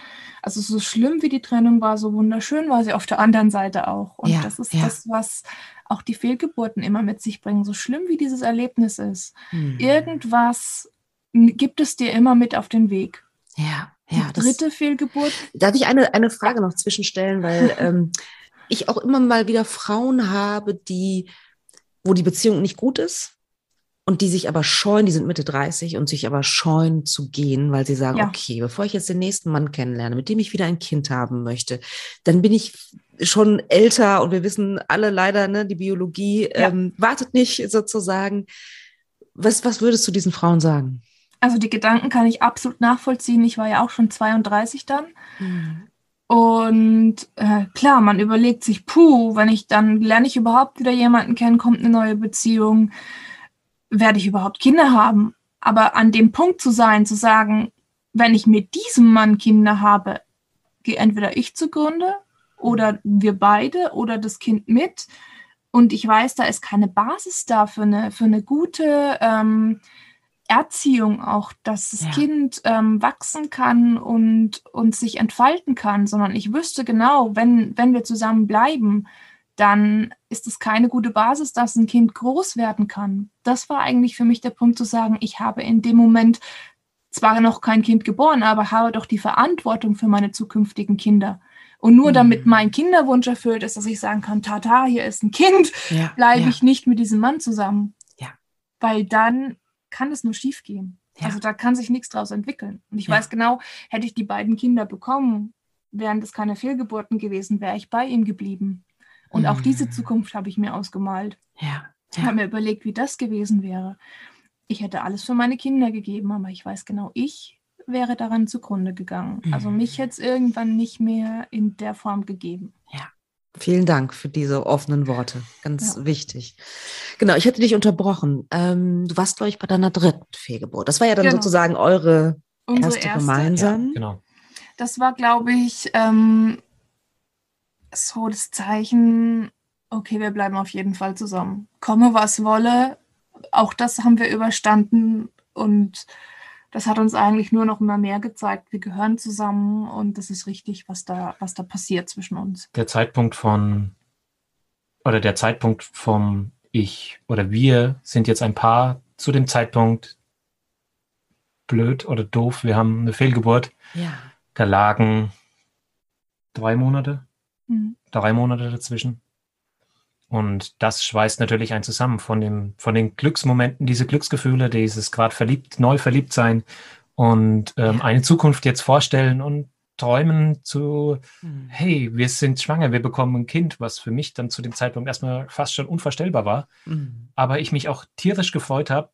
Also so schlimm wie die Trennung war, so wunderschön war sie auf der anderen Seite auch. Und ja, das ist ja. das, was auch die Fehlgeburten immer mit sich bringen. So schlimm wie dieses Erlebnis ist, mhm. irgendwas gibt es dir immer mit auf den Weg. Ja, ja. Die dritte Fehlgeburt. Darf ich eine, eine Frage noch zwischenstellen, weil <laughs> ähm, ich auch immer mal wieder Frauen habe, die, wo die Beziehung nicht gut ist und die sich aber scheuen, die sind Mitte 30 und sich aber scheuen zu gehen, weil sie sagen, ja. okay, bevor ich jetzt den nächsten Mann kennenlerne, mit dem ich wieder ein Kind haben möchte, dann bin ich schon älter und wir wissen alle leider, ne, die Biologie ja. ähm, wartet nicht sozusagen. Was, was würdest du diesen Frauen sagen? Also die Gedanken kann ich absolut nachvollziehen. Ich war ja auch schon 32 dann. Mhm. Und äh, klar, man überlegt sich, puh, wenn ich dann lerne ich überhaupt wieder jemanden kennen, kommt eine neue Beziehung werde ich überhaupt Kinder haben? Aber an dem Punkt zu sein, zu sagen, wenn ich mit diesem Mann Kinder habe, gehe entweder ich zugrunde oder wir beide oder das Kind mit. Und ich weiß, da ist keine Basis da für eine, für eine gute ähm, Erziehung auch, dass das ja. Kind ähm, wachsen kann und, und sich entfalten kann, sondern ich wüsste genau, wenn, wenn wir zusammen bleiben, dann ist es keine gute Basis, dass ein Kind groß werden kann. Das war eigentlich für mich der Punkt zu sagen, ich habe in dem Moment zwar noch kein Kind geboren, aber habe doch die Verantwortung für meine zukünftigen Kinder. Und nur mhm. damit mein Kinderwunsch erfüllt ist, dass ich sagen kann, tata, hier ist ein Kind, ja, bleibe ja. ich nicht mit diesem Mann zusammen. Ja. Weil dann kann es nur schief gehen. Also da kann sich nichts draus entwickeln. Und ich weiß genau, hätte ich die beiden Kinder bekommen, wären das keine Fehlgeburten gewesen, wäre ich bei ihm geblieben. Und mhm. auch diese Zukunft habe ich mir ausgemalt. Ja. Ich habe mir überlegt, wie das gewesen wäre. Ich hätte alles für meine Kinder gegeben, aber ich weiß genau, ich wäre daran zugrunde gegangen. Mhm. Also mich hätte es irgendwann nicht mehr in der Form gegeben. Ja. Vielen Dank für diese offenen Worte. Ganz ja. wichtig. Genau, ich hätte dich unterbrochen. Ähm, du warst, glaube ich, bei deiner dritten Fehlgeburt. Das war ja dann genau. sozusagen eure erste, erste, gemeinsam. Ja, genau. Das war, glaube ich, ähm, so das Zeichen, okay, wir bleiben auf jeden Fall zusammen. Komme, was wolle, auch das haben wir überstanden und das hat uns eigentlich nur noch immer mehr gezeigt, wir gehören zusammen und das ist richtig, was da, was da passiert zwischen uns. Der Zeitpunkt von, oder der Zeitpunkt vom Ich oder wir sind jetzt ein Paar zu dem Zeitpunkt, blöd oder doof. Wir haben eine Fehlgeburt. Ja. Da lagen drei Monate, Mhm. drei Monate dazwischen. Und das schweißt natürlich einen zusammen von, dem, von den Glücksmomenten, diese Glücksgefühle, dieses gerade verliebt, neu verliebt sein und ähm, eine Zukunft jetzt vorstellen und träumen zu, Mhm. hey, wir sind schwanger, wir bekommen ein Kind, was für mich dann zu dem Zeitpunkt erstmal fast schon unvorstellbar war. Mhm. Aber ich mich auch tierisch gefreut habe.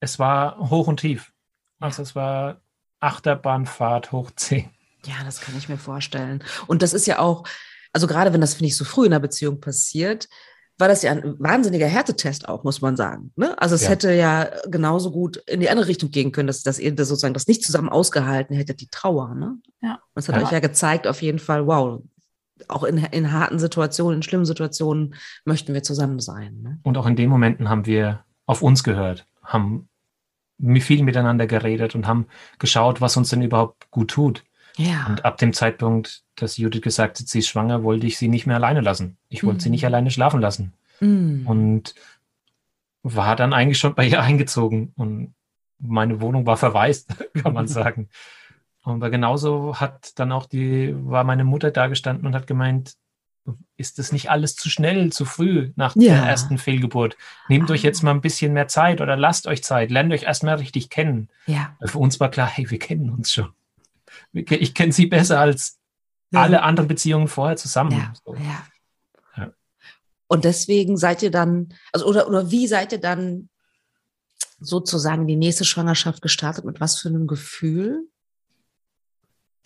Es war hoch und tief. Also es war Achterbahnfahrt hoch 10. Ja, das kann ich mir vorstellen. Und das ist ja auch, also gerade wenn das, finde ich, so früh in einer Beziehung passiert, war das ja ein wahnsinniger Härtetest auch, muss man sagen. Ne? Also es Ja. hätte ja genauso gut in die andere Richtung gehen können, dass, dass ihr das sozusagen das nicht zusammen ausgehalten hättet, die Trauer. Ne? Ja. Und es hat Ja. euch ja gezeigt, auf jeden Fall, wow, auch in, in harten Situationen, in schlimmen Situationen möchten wir zusammen sein. Ne? Und auch in den Momenten haben wir auf uns gehört, haben viel miteinander geredet und haben geschaut, was uns denn überhaupt gut tut. Ja. Und ab dem Zeitpunkt, dass Judith gesagt hat, sie ist schwanger, wollte ich sie nicht mehr alleine lassen. Ich wollte sie Mhm. nicht alleine schlafen lassen. Mhm. Und war dann eigentlich schon bei ihr eingezogen. Und meine Wohnung war verwaist, <laughs> kann man <laughs> sagen. Aber genauso hat dann auch die, war meine Mutter da gestanden und hat gemeint, ist das nicht alles zu schnell, zu früh nach Ja. der ersten Fehlgeburt? Nehmt euch Ah. jetzt mal ein bisschen mehr Zeit oder lasst euch Zeit, lernt euch erstmal richtig kennen. ja. Für uns war klar, hey, wir kennen uns schon. Ich kenne sie besser als Ja. alle anderen Beziehungen vorher zusammen. Ja, So. ja. Ja. Und deswegen seid ihr dann, also oder, oder wie seid ihr dann sozusagen die nächste Schwangerschaft gestartet? Mit was für einem Gefühl?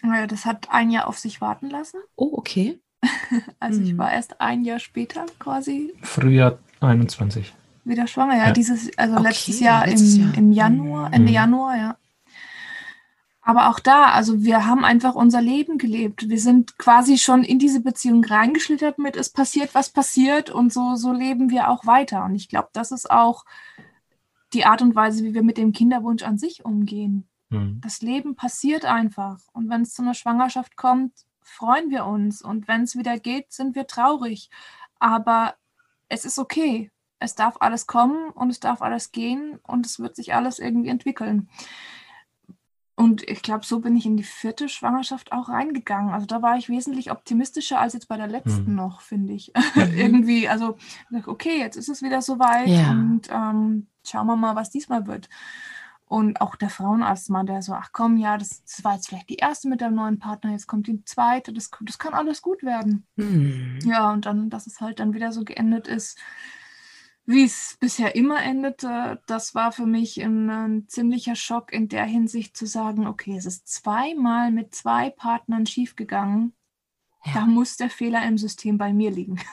Ja, das hat ein Jahr auf sich warten lassen. Oh, okay. <laughs> Also ich Mhm. war erst ein Jahr später quasi Frühjahr 21. wieder schwanger. Ja, Ja. dieses, also Okay, letztes Jahr, letztes im, Jahr. im Januar, Ende Mhm. Januar, ja. Aber auch da, also wir haben einfach unser Leben gelebt. Wir sind quasi schon in diese Beziehung reingeschlittert mit, es passiert, was passiert und so, so leben wir auch weiter. Und ich glaube, das ist auch die Art und Weise, wie wir mit dem Kinderwunsch an sich umgehen. Hm. Das Leben passiert einfach. Und wenn es zu einer Schwangerschaft kommt, freuen wir uns. Und wenn es wieder geht, sind wir traurig. Aber es ist okay. Es darf alles kommen und es darf alles gehen und es wird sich alles irgendwie entwickeln. Und ich glaube, so bin ich in die vierte Schwangerschaft auch reingegangen. Also da war ich wesentlich optimistischer als jetzt bei der letzten Mhm. noch, finde ich. <laughs> <laughs> Irgendwie, also okay, jetzt ist es wieder soweit Ja. und ähm, schauen wir mal, was diesmal wird. Und auch der Frauenarzt mal, der so, ach komm, ja, das, das war jetzt vielleicht die erste mit deinem neuen Partner, jetzt kommt die zweite, das, das kann alles gut werden. Hm. Ja, und dann, dass es halt dann wieder so geendet ist, wie es bisher immer endete, das war für mich ein, ziemlicher Schock in der Hinsicht zu sagen, okay, es ist zweimal mit zwei Partnern schiefgegangen. Ja. Da muss der Fehler im System bei mir liegen. <laughs>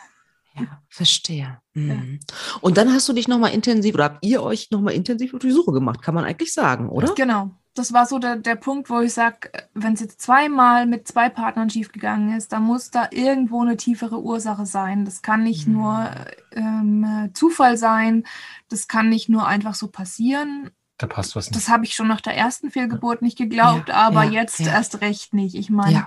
Ja, verstehe. Mhm. Und dann hast du dich nochmal intensiv, oder habt ihr euch nochmal intensiv auf die Suche gemacht, kann man eigentlich sagen, oder? Genau. Das war so der, der Punkt, wo ich sage, wenn es jetzt zweimal mit zwei Partnern schiefgegangen ist, dann muss da irgendwo eine tiefere Ursache sein. Das kann nicht Mhm. nur ähm, äh, Zufall sein, das kann nicht nur einfach so passieren. Da passt was nicht. Das habe ich schon nach der ersten Fehlgeburt nicht geglaubt, Ja, aber ja, jetzt erst recht nicht. Ich meine,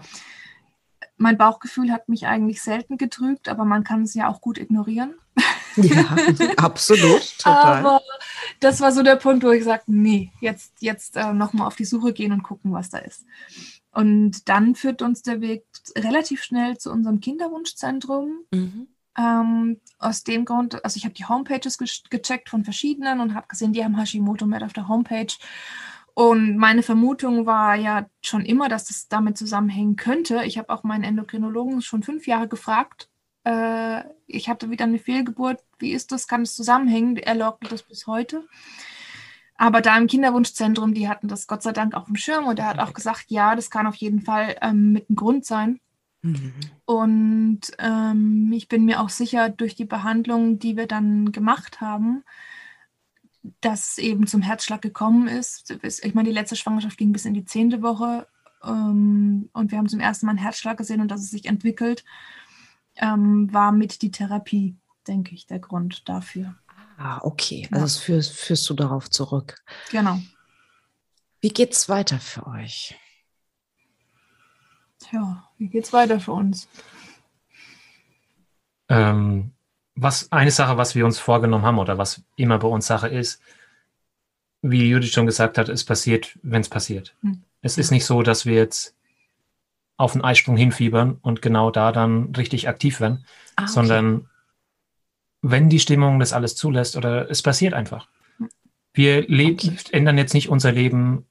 mein Bauchgefühl hat mich eigentlich selten getrügt, aber man kann es ja auch gut ignorieren. Ja, <laughs> absolut. Total. Aber das war so der Punkt, wo ich sagte, nee, jetzt, jetzt äh, nochmal auf die Suche gehen und gucken, was da ist. Und dann führt uns der Weg relativ schnell zu unserem Kinderwunschzentrum. Mhm. Ähm, aus dem Grund, also ich habe die Homepages ge gecheckt von verschiedenen und habe gesehen, die haben Hashimoto mit auf der Homepage. Und meine Vermutung war ja schon immer, dass das damit zusammenhängen könnte. Ich habe auch meinen Endokrinologen schon fünf Jahre gefragt. Äh, ich hatte wieder eine Fehlgeburt. Wie ist das? Kann es zusammenhängen? Er leugnet das bis heute. Aber da im Kinderwunschzentrum, die hatten das Gott sei Dank auf dem Schirm und er hat auch gesagt, ja, das kann auf jeden Fall ähm, mit einem Grund sein. Mhm. Und ähm, ich bin mir auch sicher, durch die Behandlung, die wir dann gemacht haben, dass eben zum Herzschlag gekommen ist. Ich meine, die letzte Schwangerschaft ging bis in die zehnte Woche ähm, und wir haben zum ersten Mal einen Herzschlag gesehen und dass es sich entwickelt, ähm, war mit die Therapie, denke ich, der Grund dafür. Ah, okay. Ja. Also das führst, führst du darauf zurück. Genau. Wie geht's weiter für euch? Tja, wie geht's weiter für uns? Ähm, was eine Sache, was wir uns vorgenommen haben oder was immer bei uns Sache ist, wie Judith schon gesagt hat, es passiert, wenn es passiert. Hm. Es ist nicht so, dass wir jetzt auf den Eisprung hinfiebern und genau da dann richtig aktiv werden, Ah, okay. sondern wenn die Stimmung das alles zulässt oder es passiert einfach. Wir Okay. ändern jetzt nicht unser Leben,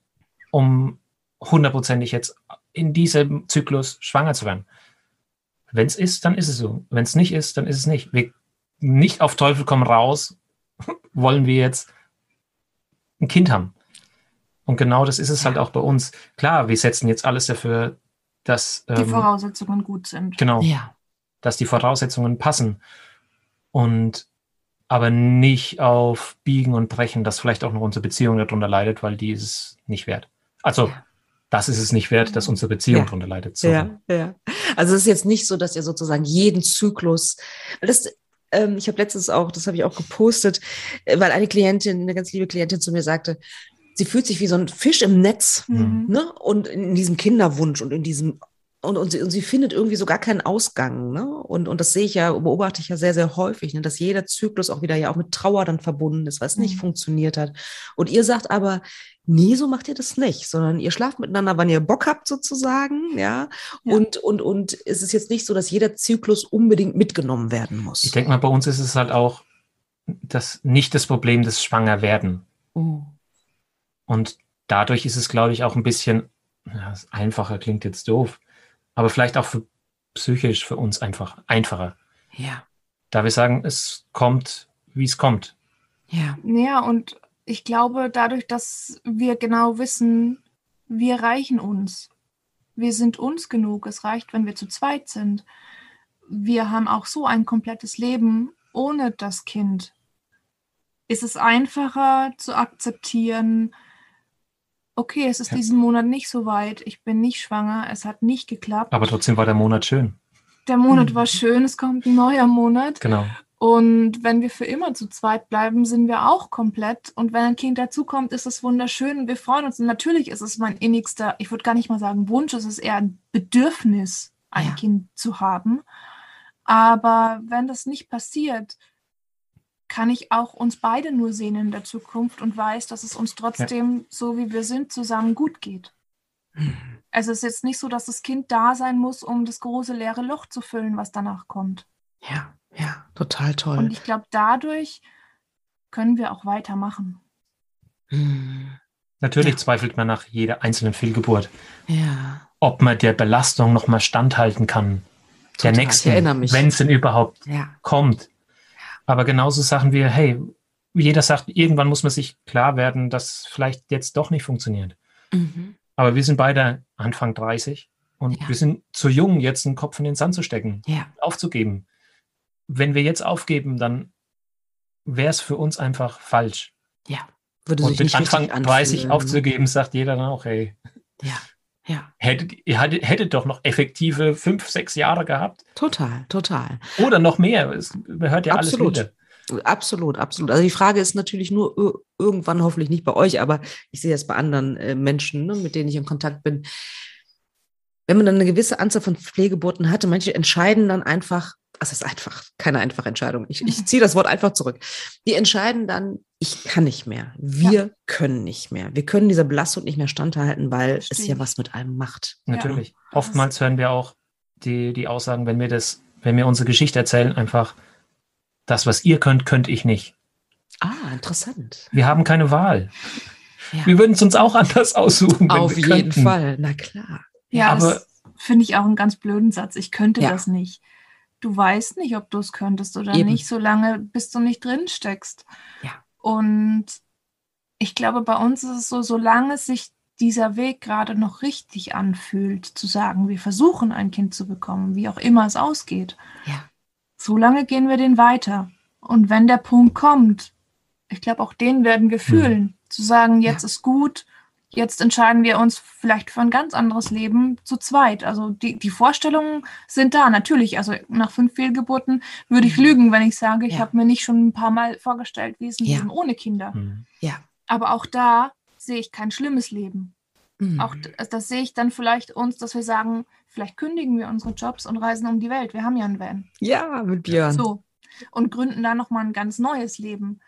um hundertprozentig jetzt in diesem Zyklus schwanger zu werden. Wenn es ist, dann ist es so. Wenn es nicht ist, dann ist es nicht. Wir nicht auf Teufel komm raus, <laughs> wollen wir jetzt ein Kind haben. Und genau das ist es halt auch bei uns. Klar, wir setzen jetzt alles dafür, dass Die ähm, Voraussetzungen gut sind. genau, Ja. dass die Voraussetzungen passen und aber nicht auf Biegen und Brechen, dass vielleicht auch noch unsere Beziehung darunter leidet, weil die ist es nicht wert. Also Ja. das ist es nicht wert, dass unsere Beziehung Ja. darunter leidet. So. Ja, ja. Also es ist jetzt nicht so, dass ihr sozusagen jeden Zyklus, das, ähm, ich habe letztens auch, das habe ich auch gepostet, äh, weil eine Klientin, eine ganz liebe Klientin zu mir sagte, sie fühlt sich wie so ein Fisch im Netz, Mhm. ne? Und in diesem Kinderwunsch und in diesem und, und, sie, und sie findet irgendwie so gar keinen Ausgang, ne? Und, und das sehe ich ja, beobachte ich ja sehr, sehr häufig, ne? dass jeder Zyklus auch wieder ja auch mit Trauer dann verbunden ist, was nicht Mhm. funktioniert hat. Und ihr sagt aber, nee, so macht ihr das nicht, sondern ihr schlaft miteinander, wann ihr Bock habt, sozusagen, ja. Ja. Und, und, und es ist jetzt nicht so, dass jeder Zyklus unbedingt mitgenommen werden muss. Ich denke mal, bei uns ist es halt auch das nicht das Problem des Schwangerwerden. Oh. Und dadurch ist es, glaube ich, auch ein bisschen ja, einfacher, klingt jetzt doof, aber vielleicht auch für psychisch für uns einfach einfacher. Ja, Da wir sagen, es kommt, wie es kommt. ja, Ja, und ich glaube, dadurch, dass wir genau wissen, wir reichen uns. Wir sind uns genug. Es reicht, wenn wir zu zweit sind. Wir haben auch so ein komplettes Leben ohne das Kind. Ist es einfacher zu akzeptieren, okay, es ist Ja. diesen Monat nicht so weit, ich bin nicht schwanger, es hat nicht geklappt. Aber trotzdem war der Monat schön. Der Monat Mhm. war schön, es kommt ein neuer Monat. Genau. Und wenn wir für immer zu zweit bleiben, sind wir auch komplett. Und wenn ein Kind dazukommt, ist es wunderschön und wir freuen uns. Und natürlich ist es mein innigster, ich würde gar nicht mal sagen Wunsch, es ist eher ein Bedürfnis, ein Ja. Kind zu haben. Aber wenn das nicht passiert, kann ich auch uns beide nur sehen in der Zukunft und weiß, dass es uns trotzdem, so wie wir sind, zusammen gut geht. Also es ist jetzt nicht so, dass das Kind da sein muss, um das große leere Loch zu füllen, was danach kommt. ja, ja, total toll. Und ich glaube, dadurch können wir auch weitermachen. Hm. Natürlich Ja. zweifelt man nach jeder einzelnen Fehlgeburt, Ja, ob man der Belastung nochmal standhalten kann. Der Total. nächsten, erinnere mich. wenn es denn überhaupt ja, kommt. Aber genauso Sachen wie, hey, jeder sagt, irgendwann muss man sich klar werden, dass vielleicht jetzt doch nicht funktioniert. mhm. Aber wir sind beide Anfang 30 und Ja. wir sind zu jung, jetzt einen Kopf in den Sand zu stecken, ja, aufzugeben. Wenn wir jetzt aufgeben, dann wäre es für uns einfach falsch. ja. Würde Und sich mit nicht Anfang richtig 30 anfühlen. aufzugeben, sagt jeder dann auch, hey, Ja, ja, hättet, ihr hättet, hättet doch noch effektive fünf, sechs Jahre gehabt total, total. oder noch mehr. Es man hört ja Absolut. alles wieder. Absolut, absolut. Also die Frage ist natürlich nur ir- irgendwann, hoffentlich nicht bei euch, aber ich sehe es bei anderen äh, Menschen, ne, mit denen ich in Kontakt bin. Wenn man dann eine gewisse Anzahl von Pflegeburten hatte, manche entscheiden dann einfach, das ist einfach, keine einfache Entscheidung. Ich, ich ziehe das Wort einfach zurück. Die entscheiden dann, ich kann nicht mehr. Wir können nicht mehr. Wir können dieser Belastung nicht mehr standhalten, weil es Verstehe ja was mit einem macht. Natürlich. Ja. Oftmals hören wir auch die, die Aussagen, wenn wir das, wenn wir unsere Geschichte erzählen, einfach, das, was ihr könnt, könnt ich nicht. Ah, interessant. Wir haben keine Wahl. Ja. Wir würden es uns auch anders aussuchen. Wenn Auf wir jeden könnten. Fall, na klar. Ja, aber- das finde ich auch einen ganz blöden Satz. Ich könnte Ja. das nicht. Du weißt nicht, ob du es könntest oder Eben. nicht, solange bis du nicht drin steckst. Ja. Und ich glaube, bei uns ist es so, solange sich dieser Weg gerade noch richtig anfühlt, zu sagen, wir versuchen ein Kind zu bekommen, wie auch immer es ausgeht, Ja. solange gehen wir den weiter. Und wenn der Punkt kommt, ich glaube, auch den werden wir fühlen, zu sagen, jetzt Ja. ist gut, jetzt entscheiden wir uns vielleicht für ein ganz anderes Leben zu zweit. Also die, die Vorstellungen sind da, natürlich. Also nach fünf Fehlgeburten würde ich Mhm. lügen, wenn ich sage, ich Ja. habe mir nicht schon ein paar Mal vorgestellt, wie es ein Ja. Leben ohne Kinder. Hm. Ja. Aber auch da sehe ich kein schlimmes Leben. Mhm. Auch d- das sehe ich dann vielleicht uns, dass wir sagen, vielleicht kündigen wir unsere Jobs und reisen um die Welt. Wir haben ja einen Van. ja, mit Björn. So. Und gründen da nochmal ein ganz neues Leben.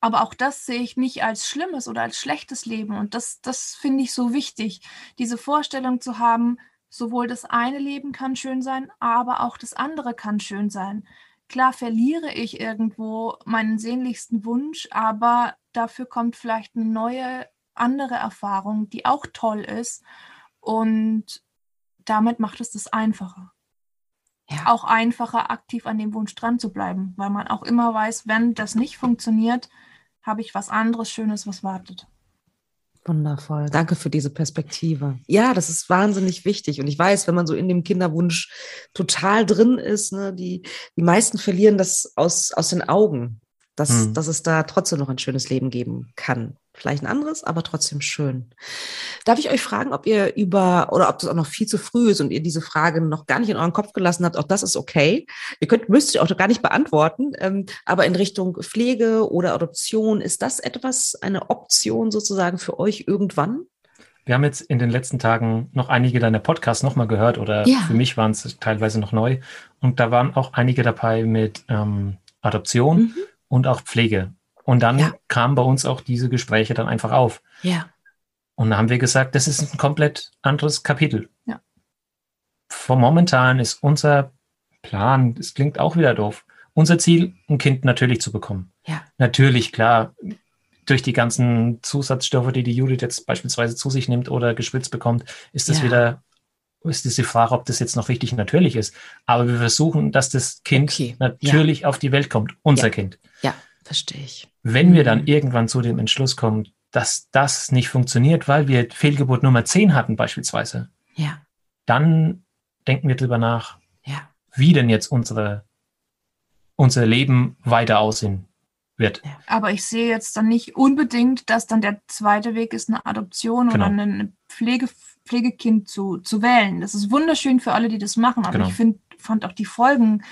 Aber auch das sehe ich nicht als schlimmes oder als schlechtes Leben. Und das, das finde ich so wichtig, diese Vorstellung zu haben, sowohl das eine Leben kann schön sein, aber auch das andere kann schön sein. Klar verliere ich irgendwo meinen sehnlichsten Wunsch, aber dafür kommt vielleicht eine neue, andere Erfahrung, die auch toll ist. Und damit macht es das einfacher. Ja. Auch einfacher, aktiv an dem Wunsch dran zu bleiben, weil man auch immer weiß, wenn das nicht funktioniert, habe ich was anderes Schönes, was wartet. Wundervoll. Danke für diese Perspektive. Ja, das ist wahnsinnig wichtig. Und ich weiß, wenn man so in dem Kinderwunsch total drin ist, ne, die, die meisten verlieren das aus, aus den Augen, dass, hm. dass es da trotzdem noch ein schönes Leben geben kann. Vielleicht ein anderes, aber trotzdem schön. Darf ich euch fragen, ob ihr über oder ob das auch noch viel zu früh ist und ihr diese Frage noch gar nicht in euren Kopf gelassen habt? Auch das ist okay. Ihr könnt, müsst ihr auch gar nicht beantworten. Ähm, aber in Richtung Pflege oder Adoption, ist das etwas, eine Option sozusagen für euch irgendwann? Wir haben jetzt in den letzten Tagen noch einige deiner Podcasts nochmal gehört oder ja. für mich waren es teilweise noch neu. Und da waren auch einige dabei mit ähm, Adoption mhm. Und auch Pflege. Und dann ja. kamen bei uns auch diese Gespräche dann einfach auf. Ja. Und da haben wir gesagt, das ist ein komplett anderes Kapitel. Ja. Vor momentan ist unser Plan, das klingt auch wieder doof, unser Ziel, ein Kind natürlich zu bekommen. Ja. Natürlich, klar, durch die ganzen Zusatzstoffe, die die Judith jetzt beispielsweise zu sich nimmt oder gespritzt bekommt, ist das ja. wieder, ist diese Frage, ob das jetzt noch richtig natürlich ist. Aber wir versuchen, dass das Kind okay. natürlich ja. auf die Welt kommt, unser Kind. Ja, verstehe ich. Wenn wir dann mhm. irgendwann zu dem Entschluss kommen, dass das nicht funktioniert, weil wir Fehlgeburt Nummer 10 hatten beispielsweise, ja. dann denken wir darüber nach, ja. wie denn jetzt unsere, unser Leben weiter aussehen wird. Aber ich sehe jetzt dann nicht unbedingt, dass dann der zweite Weg ist, eine Adoption genau. oder ein Pflege, Pflegekind zu, zu wählen. Das ist wunderschön für alle, die das machen, aber genau. ich find, fand auch die Folgen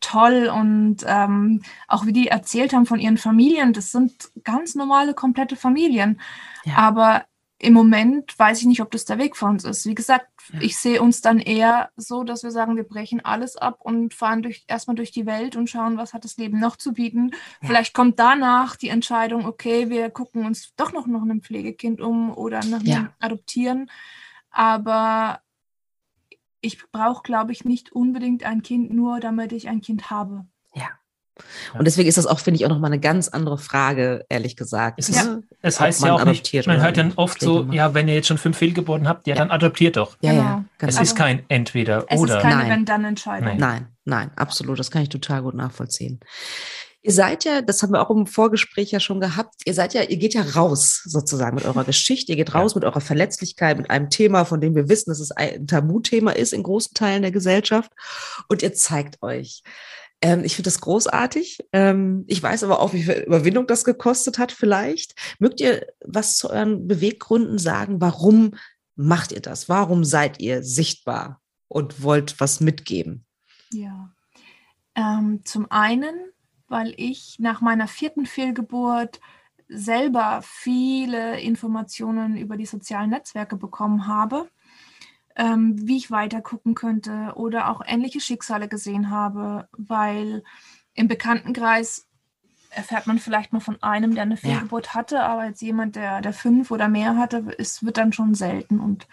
toll und ähm, auch wie die erzählt haben von ihren Familien, das sind ganz normale, komplette Familien. Ja. Aber im Moment weiß ich nicht, ob das der Weg für uns ist. Wie gesagt, ja. ich sehe uns dann eher so, dass wir sagen, wir brechen alles ab und fahren durch, erstmal durch die Welt und schauen, was hat das Leben noch zu bieten. Ja. Vielleicht kommt danach die Entscheidung, okay, wir gucken uns doch noch nach einem Pflegekind um oder nach einem Adoptieren. Aber ich brauche, glaube ich, nicht unbedingt ein Kind nur, damit ich ein Kind habe. Ja. Und deswegen ist das auch, finde ich, auch nochmal eine ganz andere Frage, ehrlich gesagt. Es, ist, ja. es heißt ja auch nicht, man hört dann oft so, ja, wenn ihr jetzt schon fünf Fehlgeburten habt, ja, ja. dann adoptiert doch. Ja, ja. Genau. Es ist kein Entweder es oder. Es ist keine Wenn-Dann-Entscheidung. Nein. nein, nein, absolut. Das kann ich total gut nachvollziehen. Ihr seid ja, das haben wir auch im Vorgespräch ja schon gehabt, ihr seid ja, ihr geht ja raus sozusagen mit eurer <laughs> Geschichte, ihr geht raus mit eurer Verletzlichkeit, mit einem Thema, von dem wir wissen, dass es ein Tabuthema ist in großen Teilen der Gesellschaft und ihr zeigt euch. Ähm, ich finde das großartig. Ähm, ich weiß aber auch, wie viel Überwindung das gekostet hat vielleicht. Mögt ihr was zu euren Beweggründen sagen? Warum macht ihr das? Warum seid ihr sichtbar und wollt was mitgeben? Ja, ähm, zum einen weil ich nach meiner vierten Fehlgeburt selber viele Informationen über die sozialen Netzwerke bekommen habe, ähm, wie ich weiter gucken könnte oder auch ähnliche Schicksale gesehen habe, weil im Bekanntenkreis erfährt man vielleicht mal von einem, der eine Fehlgeburt ja. hatte, aber jetzt jemand, der, der fünf oder mehr hatte, ist, wird dann schon selten. Und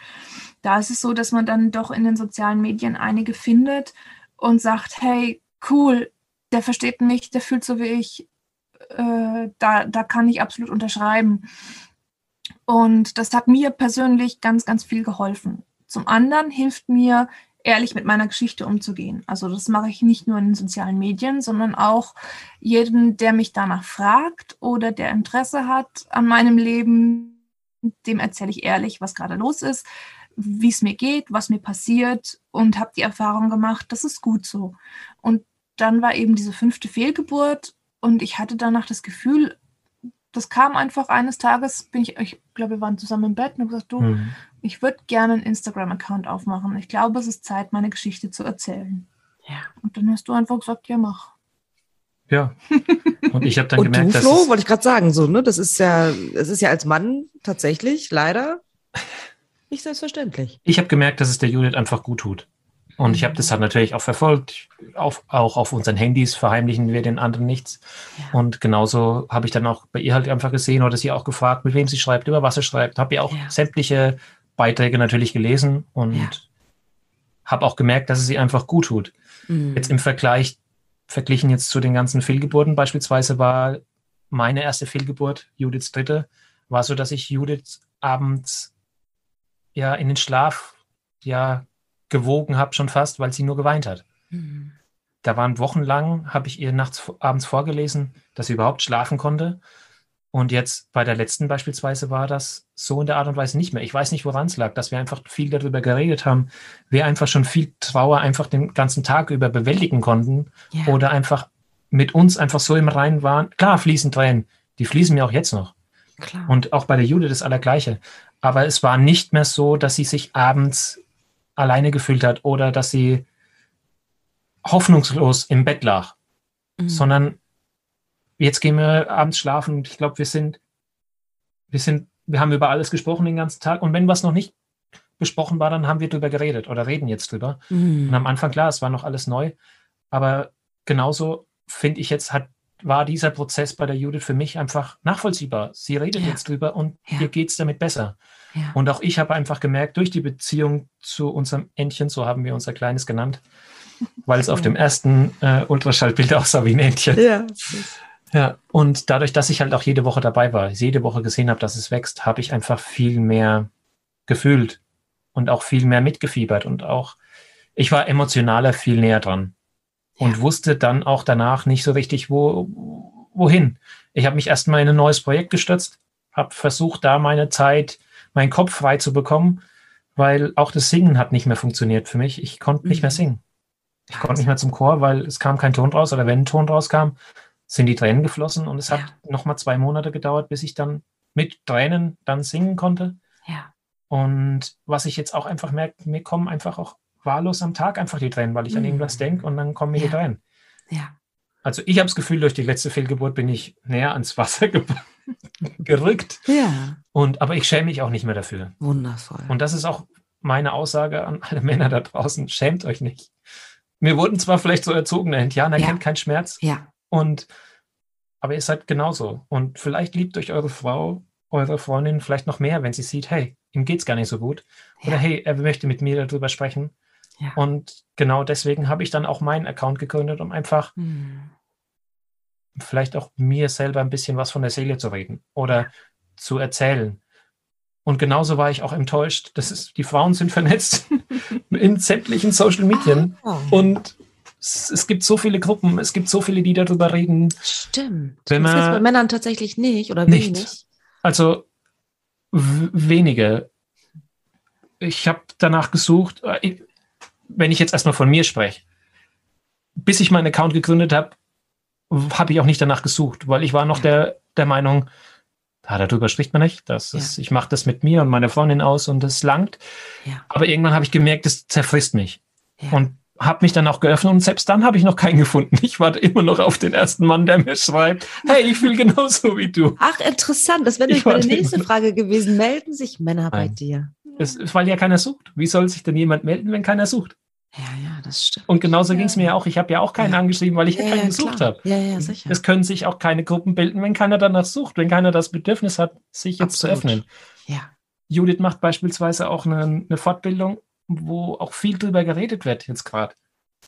da ist es so, dass man dann doch in den sozialen Medien einige findet und sagt, hey, cool, der versteht mich, der fühlt so wie ich, äh, da, da kann ich absolut unterschreiben. Und das hat mir persönlich ganz, ganz viel geholfen. Zum anderen hilft mir, ehrlich mit meiner Geschichte umzugehen. Also das mache ich nicht nur in den sozialen Medien, sondern auch jedem, der mich danach fragt oder der Interesse hat an meinem Leben, dem erzähle ich ehrlich, was gerade los ist, wie es mir geht, was mir passiert und habe die Erfahrung gemacht, das ist gut so. Und dann war eben diese fünfte Fehlgeburt und ich hatte danach das Gefühl, das kam einfach eines Tages, bin ich, ich glaube, wir waren zusammen im Bett und habe gesagt, du, mhm. ich würde gerne einen Instagram-Account aufmachen. Ich glaube, es ist Zeit, meine Geschichte zu erzählen. Ja. Und dann hast du einfach gesagt, ja, mach. Ja. Und ich habe dann <laughs> und gemerkt, du, Flo, wollte ich gerade sagen, so, ne, das ist ja, es ist ja als Mann tatsächlich leider <laughs> nicht selbstverständlich. Ich habe gemerkt, dass es der Judith einfach gut tut. Und ich habe das halt natürlich auch verfolgt. Auf, auch auf unseren Handys verheimlichen wir den anderen nichts. Ja. Und genauso habe ich dann auch bei ihr halt einfach gesehen oder sie auch gefragt, mit wem sie schreibt, über was sie schreibt. Habe ja auch ja. sämtliche Beiträge natürlich gelesen und ja. habe auch gemerkt, dass es sie einfach gut tut. Mhm. Jetzt im Vergleich, verglichen jetzt zu den ganzen Fehlgeburten beispielsweise war meine erste Fehlgeburt, Judiths dritte, war so, dass ich Judith abends ja in den Schlaf ja gewogen habe schon fast, weil sie nur geweint hat. Mhm. Da waren wochenlang, habe ich ihr nachts, abends vorgelesen, dass sie überhaupt schlafen konnte. Und jetzt bei der letzten beispielsweise war das so in der Art und Weise nicht mehr. Ich weiß nicht, woran es lag, dass wir einfach viel darüber geredet haben, wir einfach schon viel Trauer einfach den ganzen Tag über bewältigen konnten yeah. oder einfach mit uns einfach so im Reinen waren. Klar fließen Tränen, die fließen mir auch jetzt noch. Klar. Und auch bei der Jude das Allergleiche. Aber es war nicht mehr so, dass sie sich abends alleine gefühlt hat oder dass sie hoffnungslos im Bett lag, mhm. sondern jetzt gehen wir abends schlafen und ich glaube, wir sind, wir sind, wir haben über alles gesprochen den ganzen Tag und wenn was noch nicht besprochen war, dann haben wir drüber geredet oder reden jetzt drüber. Mhm. Und am Anfang, klar, es war noch alles neu, aber genauso finde ich jetzt, hat, war dieser Prozess bei der Judith für mich einfach nachvollziehbar. Sie redet ja. jetzt drüber und ja. ihr geht es damit besser. Ja. Und auch ich habe einfach gemerkt, durch die Beziehung zu unserem Entchen, so haben wir unser Kleines genannt, <laughs> weil es auf dem ersten äh, Ultraschallbild <laughs> aussah wie ein Entchen. Ja. ja. Und dadurch, dass ich halt auch jede Woche dabei war, jede Woche gesehen habe, dass es wächst, habe ich einfach viel mehr gefühlt und auch viel mehr mitgefiebert und auch, ich war emotionaler viel näher dran und ja. wusste dann auch danach nicht so richtig, wo, wohin. Ich habe mich erstmal in ein neues Projekt gestürzt, habe versucht, da meine Zeit meinen Kopf frei zu bekommen, weil auch das Singen hat nicht mehr funktioniert für mich. Ich konnte nicht mehr mhm. singen. Ich konnte nicht mehr zum Chor, weil es kam kein Ton raus oder wenn ein Ton rauskam, sind die Tränen geflossen und es hat ja. nochmal zwei Monate gedauert, bis ich dann mit Tränen dann singen konnte. Ja. Und was ich jetzt auch einfach merke, mir kommen einfach auch wahllos am Tag einfach die Tränen, weil ich mhm. an irgendwas denke und dann kommen mir ja. die Tränen. Ja. Also ich habe das Gefühl, durch die letzte Fehlgeburt bin ich näher ans Wasser <laughs> gerückt. Ja. Und, aber ich schäme mich auch nicht mehr dafür. Wundervoll. Und das ist auch meine Aussage an alle Männer da draußen. Schämt euch nicht. Wir wurden zwar vielleicht so erzogen, der Indianer ja. kennt keinen Schmerz. Ja. Und, aber ihr seid genauso. Und vielleicht liebt euch eure Frau, eure Freundin vielleicht noch mehr, wenn sie sieht, hey, ihm geht es gar nicht so gut. Oder ja. hey, er möchte mit mir darüber sprechen. Ja. Und genau deswegen habe ich dann auch meinen Account gegründet, um einfach hm vielleicht auch mir selber ein bisschen was von der Seele zu reden oder zu erzählen. Und genauso war ich auch enttäuscht, dass es, die Frauen sind vernetzt <laughs> in sämtlichen Social Medien. Oh. Und es, es, gibt so viele Gruppen, es gibt so viele, die darüber reden. Stimmt. Wenn man, das ist bei Männern tatsächlich nicht oder nicht. wenig? Also wenige. Ich habe danach gesucht, äh, wenn ich jetzt erstmal von mir spreche. Bis ich meinen Account gegründet habe, habe ich auch nicht danach gesucht, weil ich war noch der, der Meinung, ah, darüber spricht man nicht. Das ist, ja. Ich mache das mit mir und meiner Freundin aus und das langt. Ja. Aber irgendwann habe ich gemerkt, das zerfrisst mich. Ja. Und habe mich dann auch geöffnet und selbst dann habe ich noch keinen gefunden. Ich warte immer noch auf den ersten Mann, der mir schreibt, hey, ich fühle genauso wie du. Ach, interessant. Das wäre meine nächste Frage gewesen. Melden sich Männer Nein. bei dir? Es, weil ja keiner sucht. Wie soll sich denn jemand melden, wenn keiner sucht? Ja, ja, das stimmt. Und genauso ja. ging es mir ja auch. Ich habe ja auch keinen ja. angeschrieben, weil ich ja, keinen gesucht habe. Ja, ja, sicher. Es können sich auch keine Gruppen bilden, wenn keiner danach sucht, wenn keiner das Bedürfnis hat, sich jetzt Absolut. zu öffnen. Ja. Judith macht beispielsweise auch eine, eine Fortbildung, wo auch viel drüber geredet wird jetzt gerade.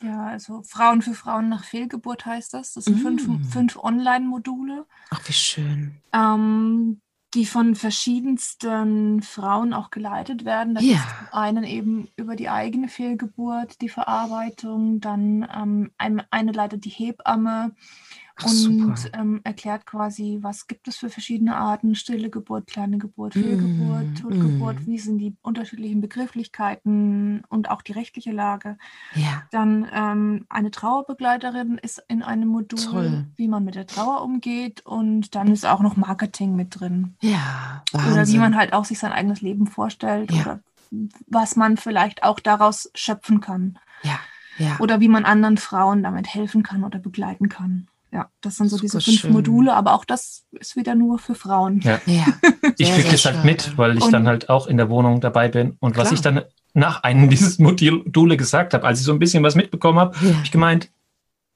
Ja, also Frauen für Frauen nach Fehlgeburt heißt das. Das sind mm. fünf, fünf Online-Module. Ach, wie schön. Ähm, die von verschiedensten Frauen auch geleitet werden. Das ja. ist einen eben über die eigene Fehlgeburt, die Verarbeitung, dann ähm, eine, eine leitet die Hebamme, und ähm, erklärt quasi, was gibt es für verschiedene Arten, stille Geburt, kleine Geburt, Fehlgeburt, mm, Totgeburt, mm. wie sind die unterschiedlichen Begrifflichkeiten und auch die rechtliche Lage. Ja. Dann ähm, eine Trauerbegleiterin ist in einem Modul, Toll. wie man mit der Trauer umgeht und dann ist auch noch Marketing mit drin. Ja, Wahnsinn. Oder wie man halt auch sich sein eigenes Leben vorstellt ja. oder was man vielleicht auch daraus schöpfen kann. Ja. Ja. Oder wie man anderen Frauen damit helfen kann oder begleiten kann. Ja, das sind so Super diese fünf schön. Module, aber auch das ist wieder nur für Frauen. Ja. ja. <laughs> ich kriege das halt mit, weil ich und, dann halt auch in der Wohnung dabei bin. Und klar. was ich dann nach einem <laughs> dieses Module gesagt habe, als ich so ein bisschen was mitbekommen habe, Ja. habe ich gemeint,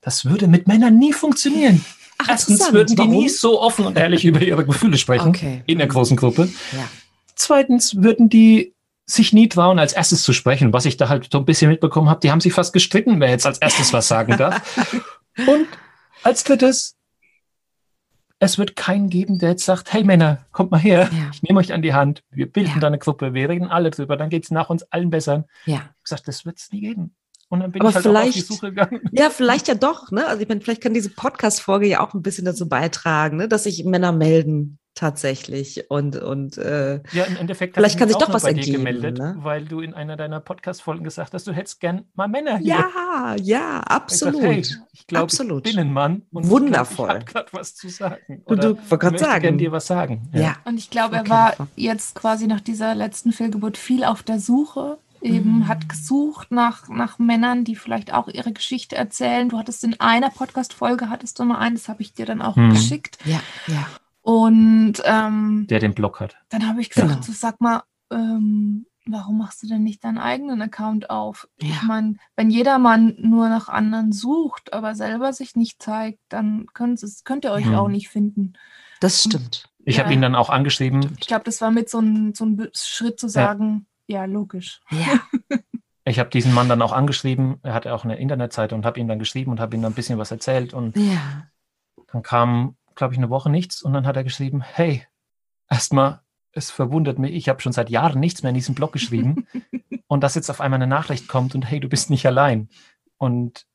das würde mit Männern nie funktionieren. Ach, Erstens würden die nie so offen und ehrlich über ihre Gefühle sprechen Okay. in der großen Gruppe. Ja. Zweitens würden die sich nie trauen, als erstes zu sprechen. Was ich da halt so ein bisschen mitbekommen habe, die haben sich fast gestritten, wer jetzt als erstes was sagen darf. <laughs> Und als drittes, es wird keinen geben, der jetzt sagt, hey Männer, kommt mal her, Ja. ich nehme euch an die Hand, wir bilden Ja. da eine Gruppe, wir reden alle drüber, dann geht es nach uns allen besser. Ja. Ich hab gesagt, das wird es nie geben. Und dann bin Aber ich halt auch auf die vielleicht- Suche gegangen. Ja, vielleicht ja doch, ne? Also ich meine, vielleicht kann diese Podcast-Folge ja auch ein bisschen dazu beitragen, ne? dass sich Männer melden tatsächlich und und äh, Ja, im Endeffekt Vielleicht kann ich sich doch was ergeben, gemeldet, ne? weil du in einer deiner Podcast-Folgen gesagt hast, du hättest gern mal Männer hier. ja, ja, Ich absolut. sag, hey, ich glaube, Absolut. ich bin ein Mann und Wundervoll. ich, ich habe gerade was zu sagen. Du, du gerade möchte sagen. gern dir was sagen. ja. Und ich glaube, er Okay. war jetzt quasi nach dieser letzten Fehlgeburt viel auf der Suche. Eben Mhm. hat gesucht nach, nach Männern, die vielleicht auch ihre Geschichte erzählen. Du hattest in einer Podcast-Folge, hattest du mal einen, das habe ich dir dann auch Mhm. geschickt. ja, ja. Und ähm, Der den Blog hat. dann habe ich gesagt, Genau. so, sag mal, ähm, warum machst du denn nicht deinen eigenen Account auf? Ja. Ich meine, wenn jeder Mann nur nach anderen sucht, aber selber sich nicht zeigt, dann könnt, es, könnt ihr euch Mhm. auch nicht finden. Das stimmt. Ich Ja. habe ihn dann auch angeschrieben. Ich glaube, das war mit so ein, so Schritt zu sagen, ja, logisch. Ja. <laughs> Ich habe diesen Mann dann auch angeschrieben. Er hatte auch eine Internetseite und habe ihm dann geschrieben und habe ihm dann ein bisschen was erzählt. Und Ja. dann kam, glaube ich, eine Woche nichts. Und dann hat er geschrieben, hey, erstmal, es verwundert mich, ich habe schon seit Jahren nichts mehr in diesem Blog geschrieben. <laughs> und dass jetzt auf einmal eine Nachricht kommt und hey, du bist nicht allein. Und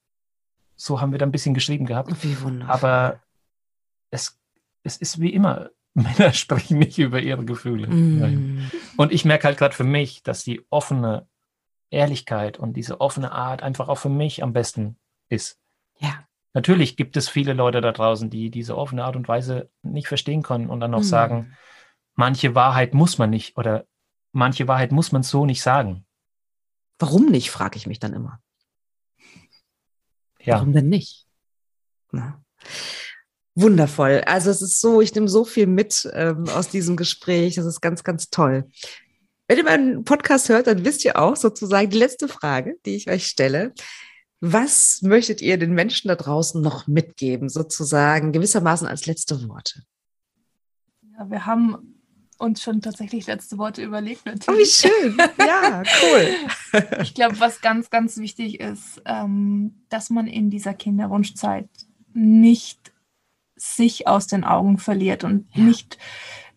so haben wir dann ein bisschen geschrieben gehabt. Wie wunderbar. Aber es, es ist wie immer, <laughs> Männer sprechen nicht über ihre Gefühle. Mm. Und ich merke halt gerade für mich, dass die offene Ehrlichkeit und diese offene Art einfach auch für mich am besten ist. Natürlich gibt es viele Leute da draußen, die diese offene Art und Weise nicht verstehen können und dann auch Mm. sagen, manche Wahrheit muss man nicht oder manche Wahrheit muss man so nicht sagen. Warum nicht, frage ich mich dann immer. Ja, Warum denn nicht? Na. Wundervoll. Also es ist so, ich nehme so viel mit ähm, aus diesem Gespräch. Das ist ganz, ganz toll. Wenn ihr meinen Podcast hört, dann wisst ihr auch sozusagen die letzte Frage, die ich euch stelle. Was möchtet ihr den Menschen da draußen noch mitgeben, sozusagen gewissermaßen als letzte Worte? Ja, wir haben uns schon tatsächlich letzte Worte überlegt, Oh, wie natürlich. schön. Ja, cool. <laughs> Ich glaube, was ganz, ganz wichtig ist, ähm, dass man in dieser Kinderwunschzeit nicht sich aus den Augen verliert und Ja. nicht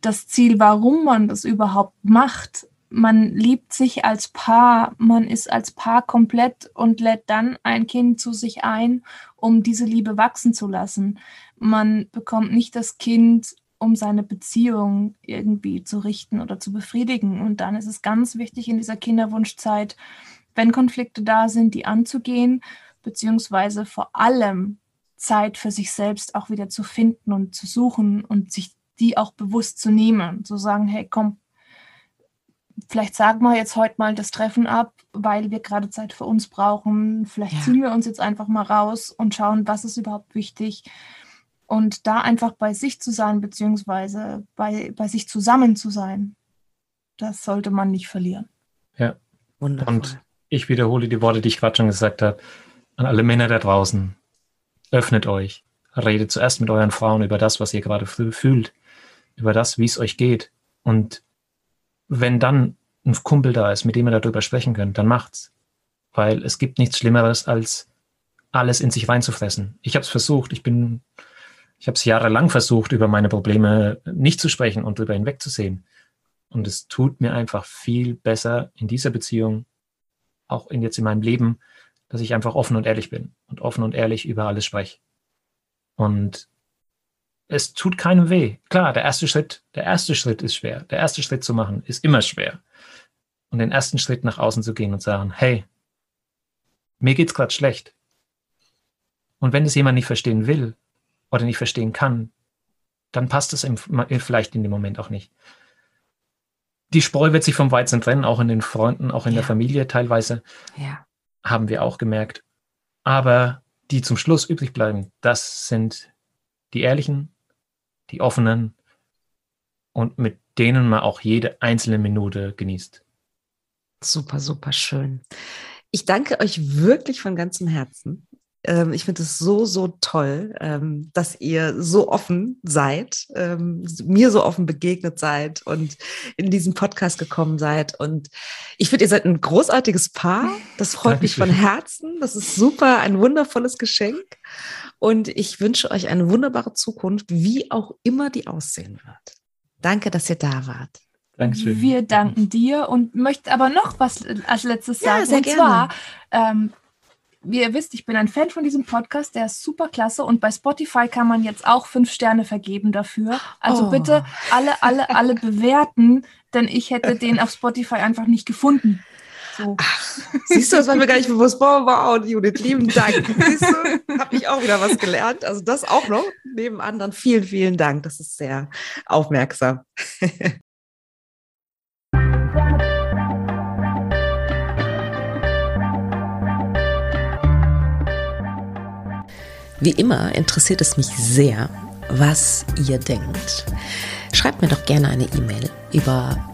das Ziel, warum man das überhaupt macht. Man liebt sich als Paar, man ist als Paar komplett und lädt dann ein Kind zu sich ein, um diese Liebe wachsen zu lassen. Man bekommt nicht das Kind, um seine Beziehung irgendwie zu richten oder zu befriedigen. Und dann ist es ganz wichtig in dieser Kinderwunschzeit, wenn Konflikte da sind, die anzugehen, beziehungsweise vor allem Zeit für sich selbst auch wieder zu finden und zu suchen und sich die auch bewusst zu nehmen. Zu sagen, hey, komm, vielleicht sagen wir jetzt heute mal das Treffen ab, weil wir gerade Zeit für uns brauchen. Vielleicht Ja. ziehen wir uns jetzt einfach mal raus und schauen, was ist überhaupt wichtig. Und da einfach bei sich zu sein, beziehungsweise bei, bei sich zusammen zu sein, das sollte man nicht verlieren. Wundervoll. Und ich wiederhole die Worte, die ich gerade schon gesagt habe, an alle Männer da draußen. Öffnet euch. Redet zuerst mit euren Frauen über das, was ihr gerade fü- fühlt. Über das, wie es euch geht. Und wenn dann ein Kumpel da ist, mit dem ihr darüber sprechen könnt, dann macht's. Weil es gibt nichts Schlimmeres, als alles in sich reinzufressen. Ich habe es versucht. Ich bin, ich habe es jahrelang versucht, über meine Probleme nicht zu sprechen und darüber hinwegzusehen. Und es tut mir einfach viel besser in dieser Beziehung, auch in jetzt in meinem Leben, dass ich einfach offen und ehrlich bin und offen und ehrlich über alles spreche. Und es tut keinem weh. Klar, der erste Schritt, der erste Schritt ist schwer. Der erste Schritt zu machen ist immer schwer. Und den ersten Schritt nach außen zu gehen und sagen, hey, mir geht's gerade schlecht. Und wenn es jemand nicht verstehen will oder nicht verstehen kann, dann passt es ihm vielleicht in dem Moment auch nicht. Die Spreu wird sich vom Weizen trennen, auch in den Freunden, auch in Ja. der Familie teilweise ja. haben wir auch gemerkt. Aber die zum Schluss übrig bleiben, das sind die ehrlichen, die offenen und mit denen man auch jede einzelne Minute genießt. Super, super schön. Ich danke euch wirklich von ganzem Herzen. Ähm, ich finde es so, so toll, ähm, dass ihr so offen seid, ähm, mir so offen begegnet seid und in diesen Podcast gekommen seid. Und ich finde, ihr seid ein großartiges Paar. Das freut mich von Herzen. Das ist super, ein wundervolles Geschenk. Und ich wünsche euch eine wunderbare Zukunft, wie auch immer die aussehen wird. Danke, dass ihr da wart. Dankeschön. Wir danken dir und möchten aber noch was als letztes sagen. Ja, sehr und gerne. zwar, ähm, wie ihr wisst, ich bin ein Fan von diesem Podcast, der ist super klasse und bei Spotify kann man jetzt auch fünf Sterne vergeben dafür. Also oh. bitte alle, alle, alle <laughs> bewerten, denn ich hätte den auf Spotify einfach nicht gefunden. So. Ach, <laughs> siehst du, das war mir gar nicht bewusst. Wow, wow, Judith, lieben Dank. <laughs> Siehst du, habe ich auch wieder was gelernt. Also das auch noch neben anderen. Vielen, vielen Dank. Das ist sehr aufmerksam. <laughs> Wie immer interessiert es mich sehr, was ihr denkt. Schreibt mir doch gerne eine E-Mail über